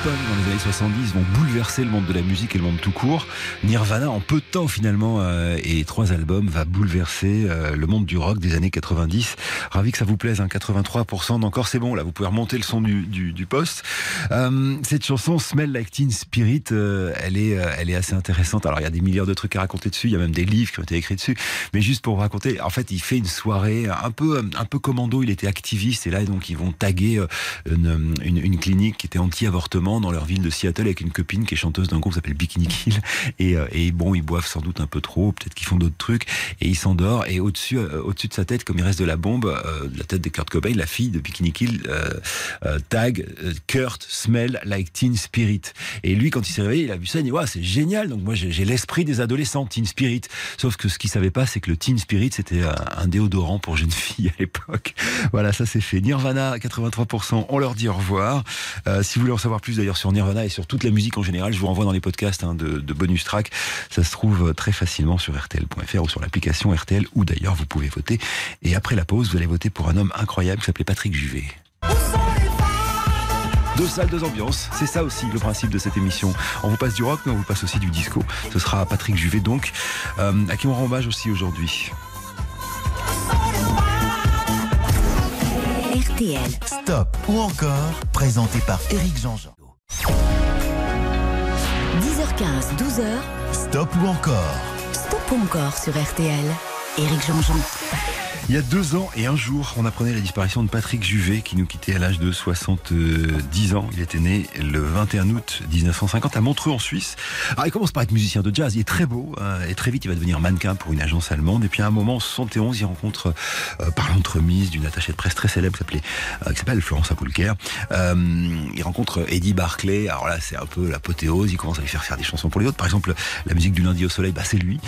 Dans les années 70 vont le monde de la musique et le monde tout court. Nirvana, en peu de temps finalement, euh, et trois albums, va bouleverser euh, le monde du rock des années 90. Ravi que ça vous plaise, hein, 83% d'encore, c'est bon, là vous pouvez remonter le son du, du, poste. Euh, cette chanson, Smell Like Teen Spirit, elle, est, elle est assez intéressante. Alors il y a des milliards de trucs à raconter dessus, il y a même des livres qui ont été écrits dessus, mais juste pour vous raconter, en fait il fait une soirée un peu, commando, il était activiste, et là donc ils vont taguer une, une, une clinique qui était anti-avortement dans leur ville de Seattle avec une copine chanteuse d'un groupe qui s'appelle Bikini Kill. Et, euh, et bon, ils boivent sans doute un peu trop, peut-être qu'ils font d'autres trucs, et il s'endort. Et au-dessus, euh, au-dessus de sa tête, comme il reste de la bombe, euh, la tête de Kurt Cobain, la fille de Bikini Kill tag Kurt smell like Teen Spirit. Et lui, quand il s'est réveillé, il a vu ça, il dit ouais, c'est génial. Donc moi, j'ai l'esprit des adolescents, Teen Spirit. Sauf que ce qu'il savait pas, c'est que le Teen Spirit, c'était un, déodorant pour jeunes filles à l'époque. Voilà, ça c'est fait. Nirvana, 83%. On leur dit au revoir. Si vous voulez en savoir plus d'ailleurs sur Nirvana et sur toute la musique en général, je vous renvoie dans les podcasts hein, de, de bonus track. Ça se trouve euh, très facilement sur RTL.fr ou sur l'application RTL, où d'ailleurs vous pouvez voter. Et après la pause, vous allez voter pour un homme incroyable qui s'appelait Patrick Juvet. Deux salles, deux ambiances. C'est ça aussi le principe de cette émission. On vous passe du rock, mais on vous passe aussi du disco. Ce sera Patrick Juvet donc, euh, à qui on rend hommage aussi aujourd'hui? RTL. Stop ou encore, présenté par Eric Jean-Jean. 10h15, 12h. Stop ou encore, Stop ou encore sur RTL. Éric Jean-Jean. Il y a deux ans et un jour, on apprenait la disparition de Patrick Juvet, qui nous quittait à l'âge de 70 ans. Il était né le 21 août 1950 à Montreux en Suisse. Alors il commence par être musicien de jazz, il est très beau, euh, et très vite il va devenir mannequin pour une agence allemande. Et puis à un moment, en 71, il rencontre, euh, par l'entremise d'une attachée de presse très célèbre qui euh, s'appelle Florence Apoulker, euh, il rencontre Eddie Barclay. Alors là, c'est un peu l'apothéose. Il commence à lui faire faire des chansons pour les autres. Par exemple, la musique du lundi au soleil, bah, c'est lui.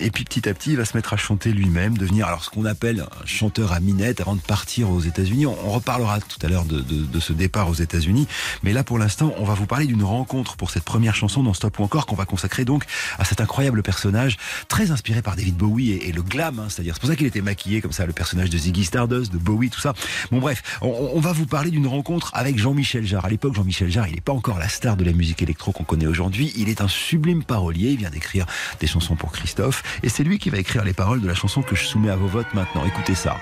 Et puis petit à petit, il va se mettre à chanter lui-même, devenir alors ce qu'on appelle un chanteur à minette avant de partir aux États-Unis. On, reparlera tout à l'heure de, ce départ aux États-Unis. Mais là, pour l'instant, on va vous parler d'une rencontre pour cette première chanson dans Stop ou encore qu'on va consacrer donc à cet incroyable personnage très inspiré par David Bowie et, et le glam, hein, c'est-à-dire c'est pour ça qu'il était maquillé comme ça, le personnage de Ziggy Stardust, de Bowie, tout ça. Bon bref, on, on va vous parler d'une rencontre avec Jean-Michel Jarre. À l'époque, Jean-Michel Jarre, il n'est pas encore la star de la musique électro qu'on connaît aujourd'hui. Il est un sublime parolier. Il vient d'écrire des chansons pour Christophe, et c'est lui qui va écrire les paroles de la chanson que je soumets à vos votes maintenant. Écoutez ça.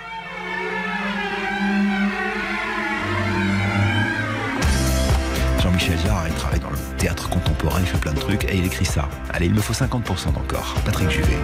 Jean-Michel Jarre, il travaille dans le théâtre contemporain, il fait plein de trucs, et il écrit ça. Allez, il me faut 50% d'encore. Patrick Juvet.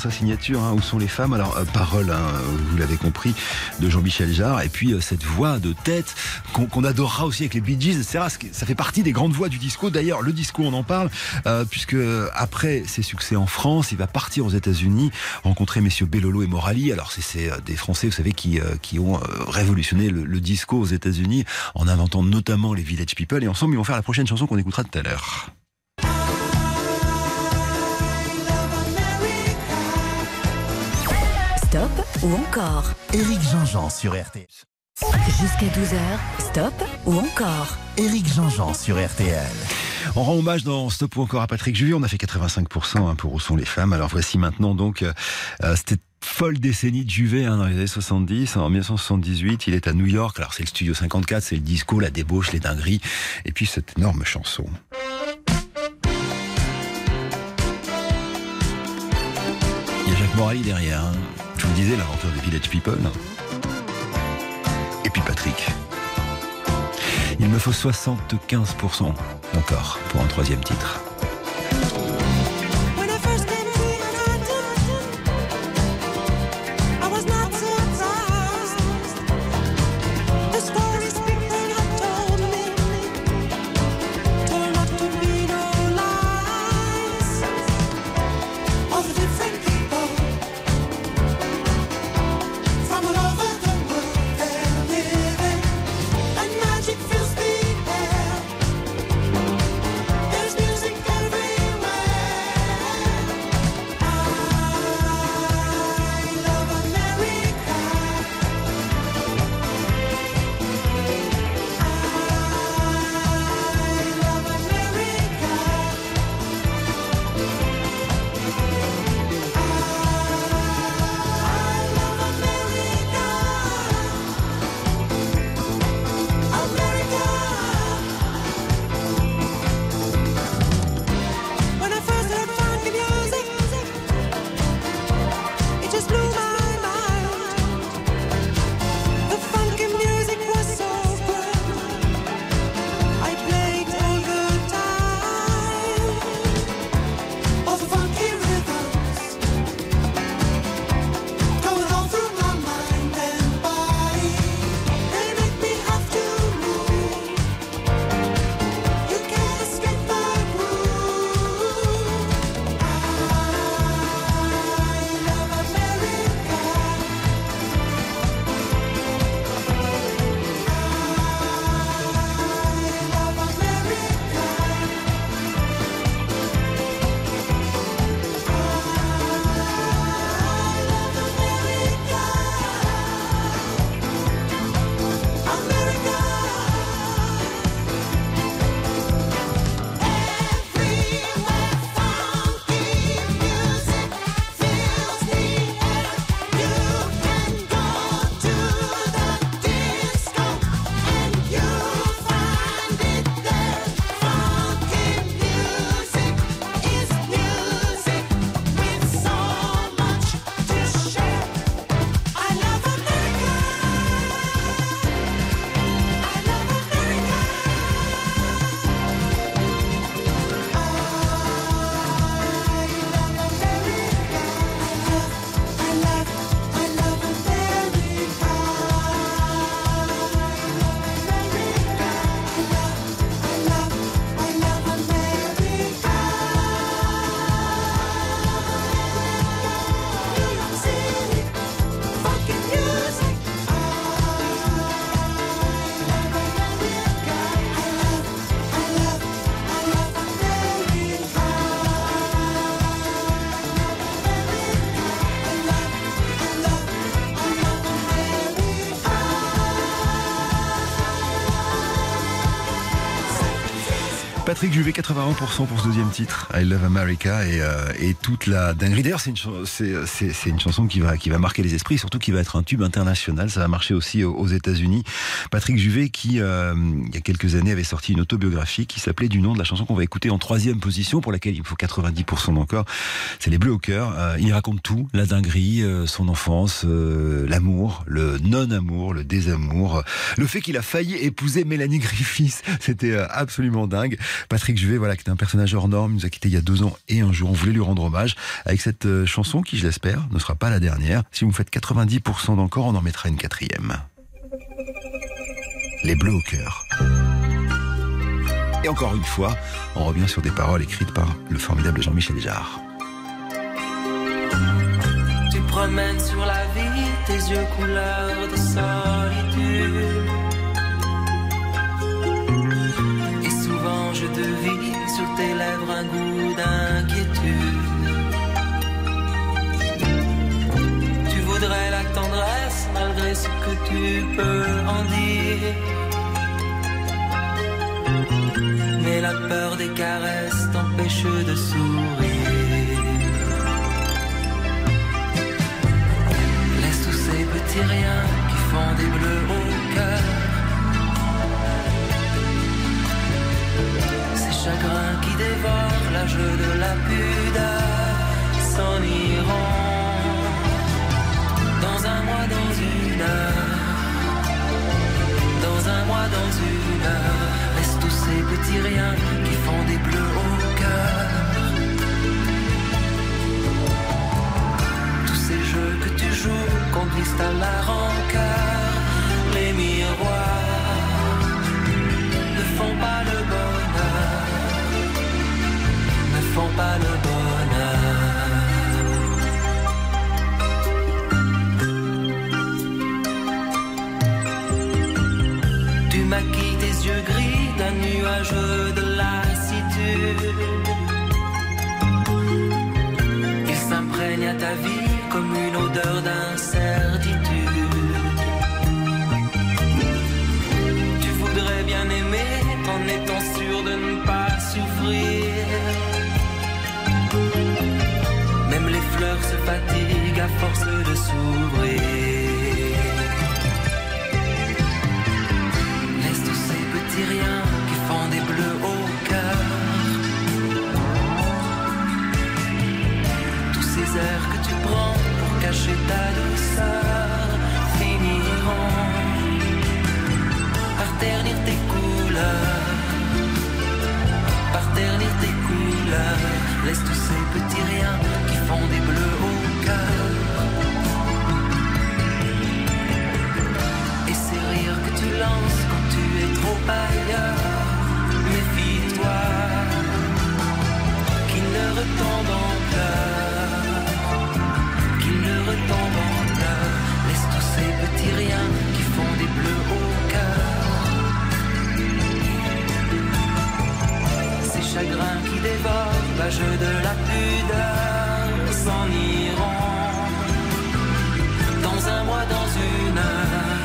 Sa signature. hein. Où sont les femmes? Alors, euh, parole, hein, vous l'avez compris, de Jean-Michel Jarre. Et puis, euh, cette voix de tête qu'on qu'on adorera aussi avec les Bee Gees, etc. Ça fait partie des grandes voix du disco. D'ailleurs, le disco, on en parle, euh, puisque après ses succès en France, il va partir aux États-Unis, rencontrer messieurs Bellolo et Morali. Alors, c'est- c'est euh, des Français, vous savez, qui, euh, qui ont euh, révolutionné le, le disco aux États-Unis en inventant notamment les Village People. Et ensemble, ils vont faire la prochaine chanson qu'on écoutera tout à l'heure. Ou encore Éric Jean-Jean sur RTL. Jusqu'à 12h, stop ou encore Éric Jean-Jean sur RTL. On rend hommage dans Stop ou encore à Patrick Juvet. On a fait 85% hein, pour Où sont les femmes. Alors voici maintenant donc euh, euh, cette folle décennie de Juvet hein, dans les années 70. En 1978, il est à New York. Alors c'est le studio 54, c'est le disco, la débauche, les dingueries. Et puis cette énorme chanson. Morali derrière. hein. Je vous disais, l'inventeur des Village People. Et puis Patrick. Il me faut 75% encore pour un troisième titre. Patrick Juvet, 81% pour ce deuxième titre, I Love America, et, euh, et toute la dinguerie. D'ailleurs, c'est une, chanson qui va, qui va marquer les esprits, surtout qui va être un tube international. Ça va marcher aussi aux, États-Unis. Patrick Juvet qui, euh, il y a quelques années, avait sorti une autobiographie qui s'appelait du nom de la chanson qu'on va écouter en troisième position, pour laquelle il faut 90% d'encore. C'est Les Bleus au cœur. Euh, il raconte tout, la dinguerie, euh, son enfance, euh, l'amour, le non-amour, le désamour, le fait qu'il a failli épouser Mélanie Griffiths. C'était euh, absolument dingue. Patrick Juvet, voilà, qui est un personnage hors norme, nous a quitté il y a deux ans et un jour. On voulait lui rendre hommage avec cette euh, chanson qui, je l'espère, ne sera pas la dernière. Si vous me faites 90% d'encore, on en mettra une quatrième. Les Bleus au cœur. Et encore une fois, on revient sur des paroles écrites par le formidable Jean-Michel Jarre. Je devine sur tes lèvres un goût d'inquiétude. Tu voudrais la tendresse malgré ce que tu peux en dire. Mais la peur des caresses t'empêche de sourire. Laisse tous ces petits riens qui font des bleus au cœur. Ces chagrins qui dévorent l'âge de la pudeur s'en iront. Dans un mois, dans une heure. Dans un mois, dans une heure. Laisse tous ces petits riens qui font des bleus au cœur. Tous ces jeux que tu joues conduisent à la rancœur. Les miroirs ne font pas Tu maquilles tes yeux gris d'un nuage de lassitude. Il s'imprègne à ta vie comme une odeur d'incertitude. Fatiguent à force de s'ouvrir. Laisse tous ces petits riens qui font des bleus au cœur. Tous ces airs que tu prends pour cacher ta douceur finiront par ternir tes couleurs. Par ternir tes couleurs. Laisse tous ces petits riens ailleurs, méfie-toi qu'ils ne retombent en pleurs, qu'ils ne retombent en pleurs. Laisse tous ces petits riens qui font des bleus au cœur. Ces chagrins qui dévorent l'âge de la pudeur s'en iront dans un mois, dans une heure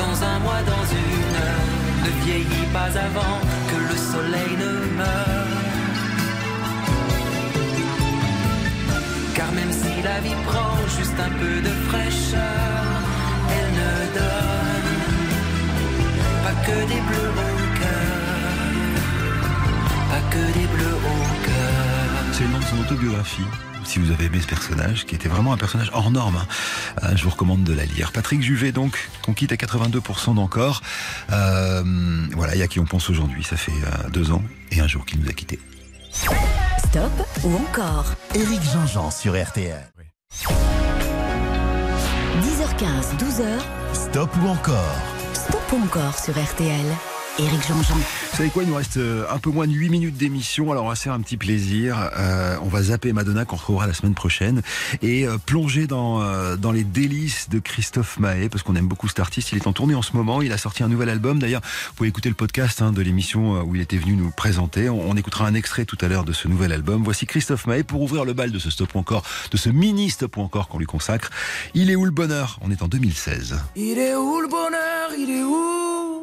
dans un mois, dans une heure. Ne vieillis pas avant que le soleil ne meure. Car même si la vie prend juste un peu de fraîcheur, elle ne donne pas que des bleus au cœur. Pas que des son autobiographie. Si vous avez aimé ce personnage, qui était vraiment un personnage hors norme, hein. Euh, je vous recommande de la lire. Patrick Juvet, donc, qu'on quitte à 82% d'encore. Euh, voilà, il y a qui on pense aujourd'hui. Ça fait euh, deux ans et un jour qu'il nous a quittés. Stop ou encore? Éric Jean-Jean sur RTL. 10h15, 12h, Stop ou encore? Stop ou encore sur RTL. Éric Jean-Jean. Vous savez quoi, il nous reste euh, un peu moins de 8 minutes d'émission, alors on va se faire un petit plaisir. Euh, on va zapper Madonna qu'on retrouvera la semaine prochaine et euh, plonger dans, euh, dans les délices de Christophe Mahé, parce qu'on aime beaucoup cet artiste. Il est en tournée en ce moment, il a sorti un nouvel album. D'ailleurs, vous pouvez écouter le podcast hein, de l'émission euh, où il était venu nous présenter. On, on écoutera un extrait tout à l'heure de ce nouvel album. Voici Christophe Mahé pour ouvrir le bal de ce stop ou encore, de ce mini stop ou encore qu'on lui consacre. Il est où le bonheur? On est en 2016. Il est où le bonheur? Il est où?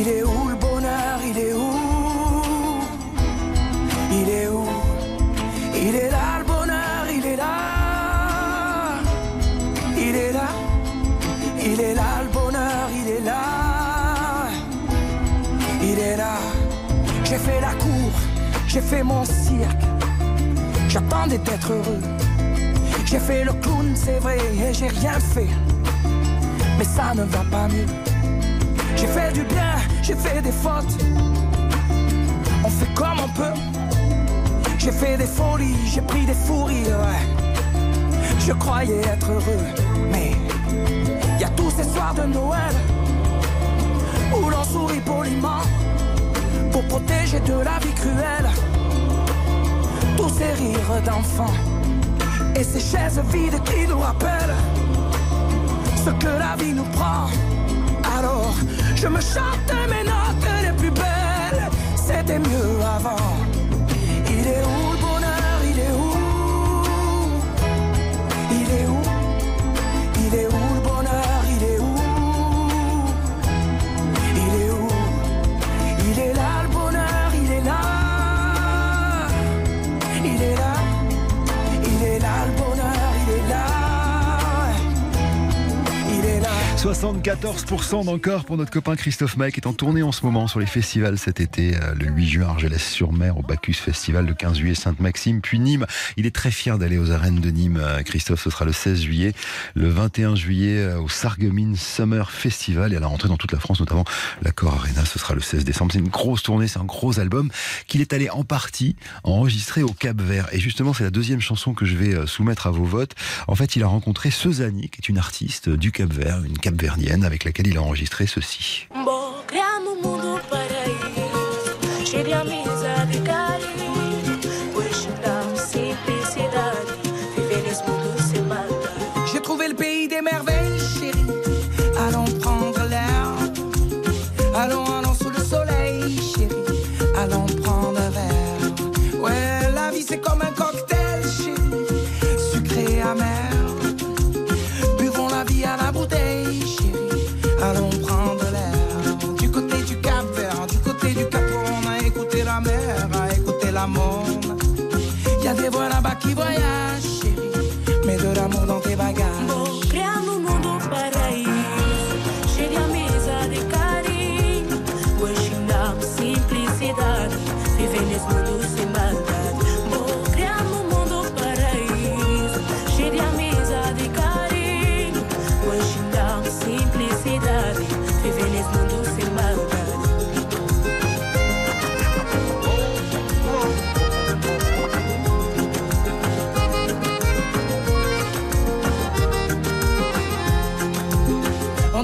Il est où le bonheur? Il est où? Il est où? Il est là le bonheur, il est là. Il est là. Il est là le bonheur, il est là. Il est là. J'ai fait la cour, j'ai fait mon cirque. J'attendais d'être heureux. J'ai fait le clown, c'est vrai, et j'ai rien fait. Mais ça ne va pas mieux. J'ai fait du bien, j'ai fait des fautes. On fait comme on peut. J'ai fait des folies, j'ai pris des fous rires, ouais. Je croyais être heureux, mais y a tous ces soirs de Noël où l'on sourit poliment pour protéger de la vie cruelle tous ces rires d'enfants et ces chaises vides qui nous rappellent ce que la vie nous prend. Alors, je me chante mes notes les plus belles, c'était mieux avant. Il est où le bonheur Il est où Il est où Il est où le bonheur Il est où Il est où Il est là le bonheur, il est là. Il est là. Il est là le bonheur, il est là. Il est là. 74% d'encore pour notre copain Christophe Maé qui est en tournée en ce moment sur les festivals cet été. euh, Le 8 juin, Argelès-sur-Mer au Bacchus Festival, le 15 juillet Sainte-Maxime, puis Nîmes. Il est très fier d'aller aux arènes de Nîmes. euh, Christophe, ce sera le 16 juillet. Le 21 juillet euh, au Sarreguemines Summer Festival et à la rentrée dans toute la France, notamment l'Accord Arena, ce sera le 16 décembre. C'est une grosse tournée, c'est un gros album qu'il est allé en partie enregistrer au Cap Vert. Et justement, c'est la deuxième chanson que je vais soumettre à vos votes. En fait, il a rencontré Suzanne, qui est une artiste du Cap Vert, une avec laquelle il a enregistré ceci.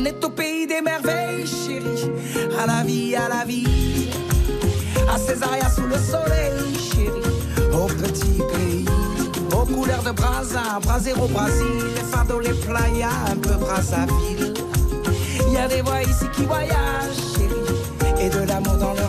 Au pays des merveilles, chérie. À la vie, à la vie. À Césaria sous le soleil, chérie. Au petit pays. Aux couleurs de Brasa, Brasero au Brésil. Les fardeaux, les playas, un peu Brazzaville. Il y a des voix ici qui voyagent, chérie. Et de l'amour dans leur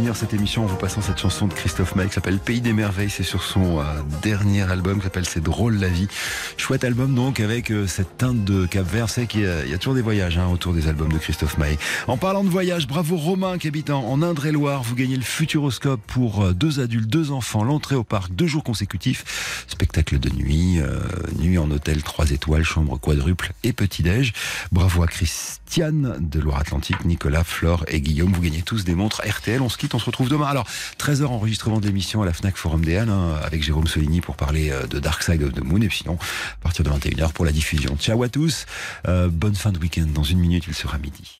finir cette émission en vous passant cette chanson de Christophe Maé qui s'appelle Pays des merveilles. C'est sur son euh, dernier album qui s'appelle C'est drôle la vie. Chouette album donc avec euh, cette teinte de Cap Vert. C'est qu'il y, a- toujours des voyages hein, autour des albums de Christophe Maé. En parlant de voyage, bravo Romain qui habite en, Indre-et-Loire. Vous gagnez le Futuroscope pour euh, deux adultes, deux enfants, l'entrée au parc, deux jours consécutifs. Spectacle de nuit, nuit en hôtel 3 étoiles, chambre quadruple et petit-déj. Bravo à Christiane de Loire-Atlantique, Nicolas, Flore et Guillaume. Vous gagnez tous des montres RTL. On se quitte, on se retrouve demain. Alors, 13h enregistrement de l'émission à la FNAC Forum des hein, avec Jérôme Soligny pour parler euh, de Dark Side of the Moon. Et sinon, à partir de 21h pour la diffusion. Ciao à tous. Euh, bonne fin de week-end. Dans une minute, il sera midi.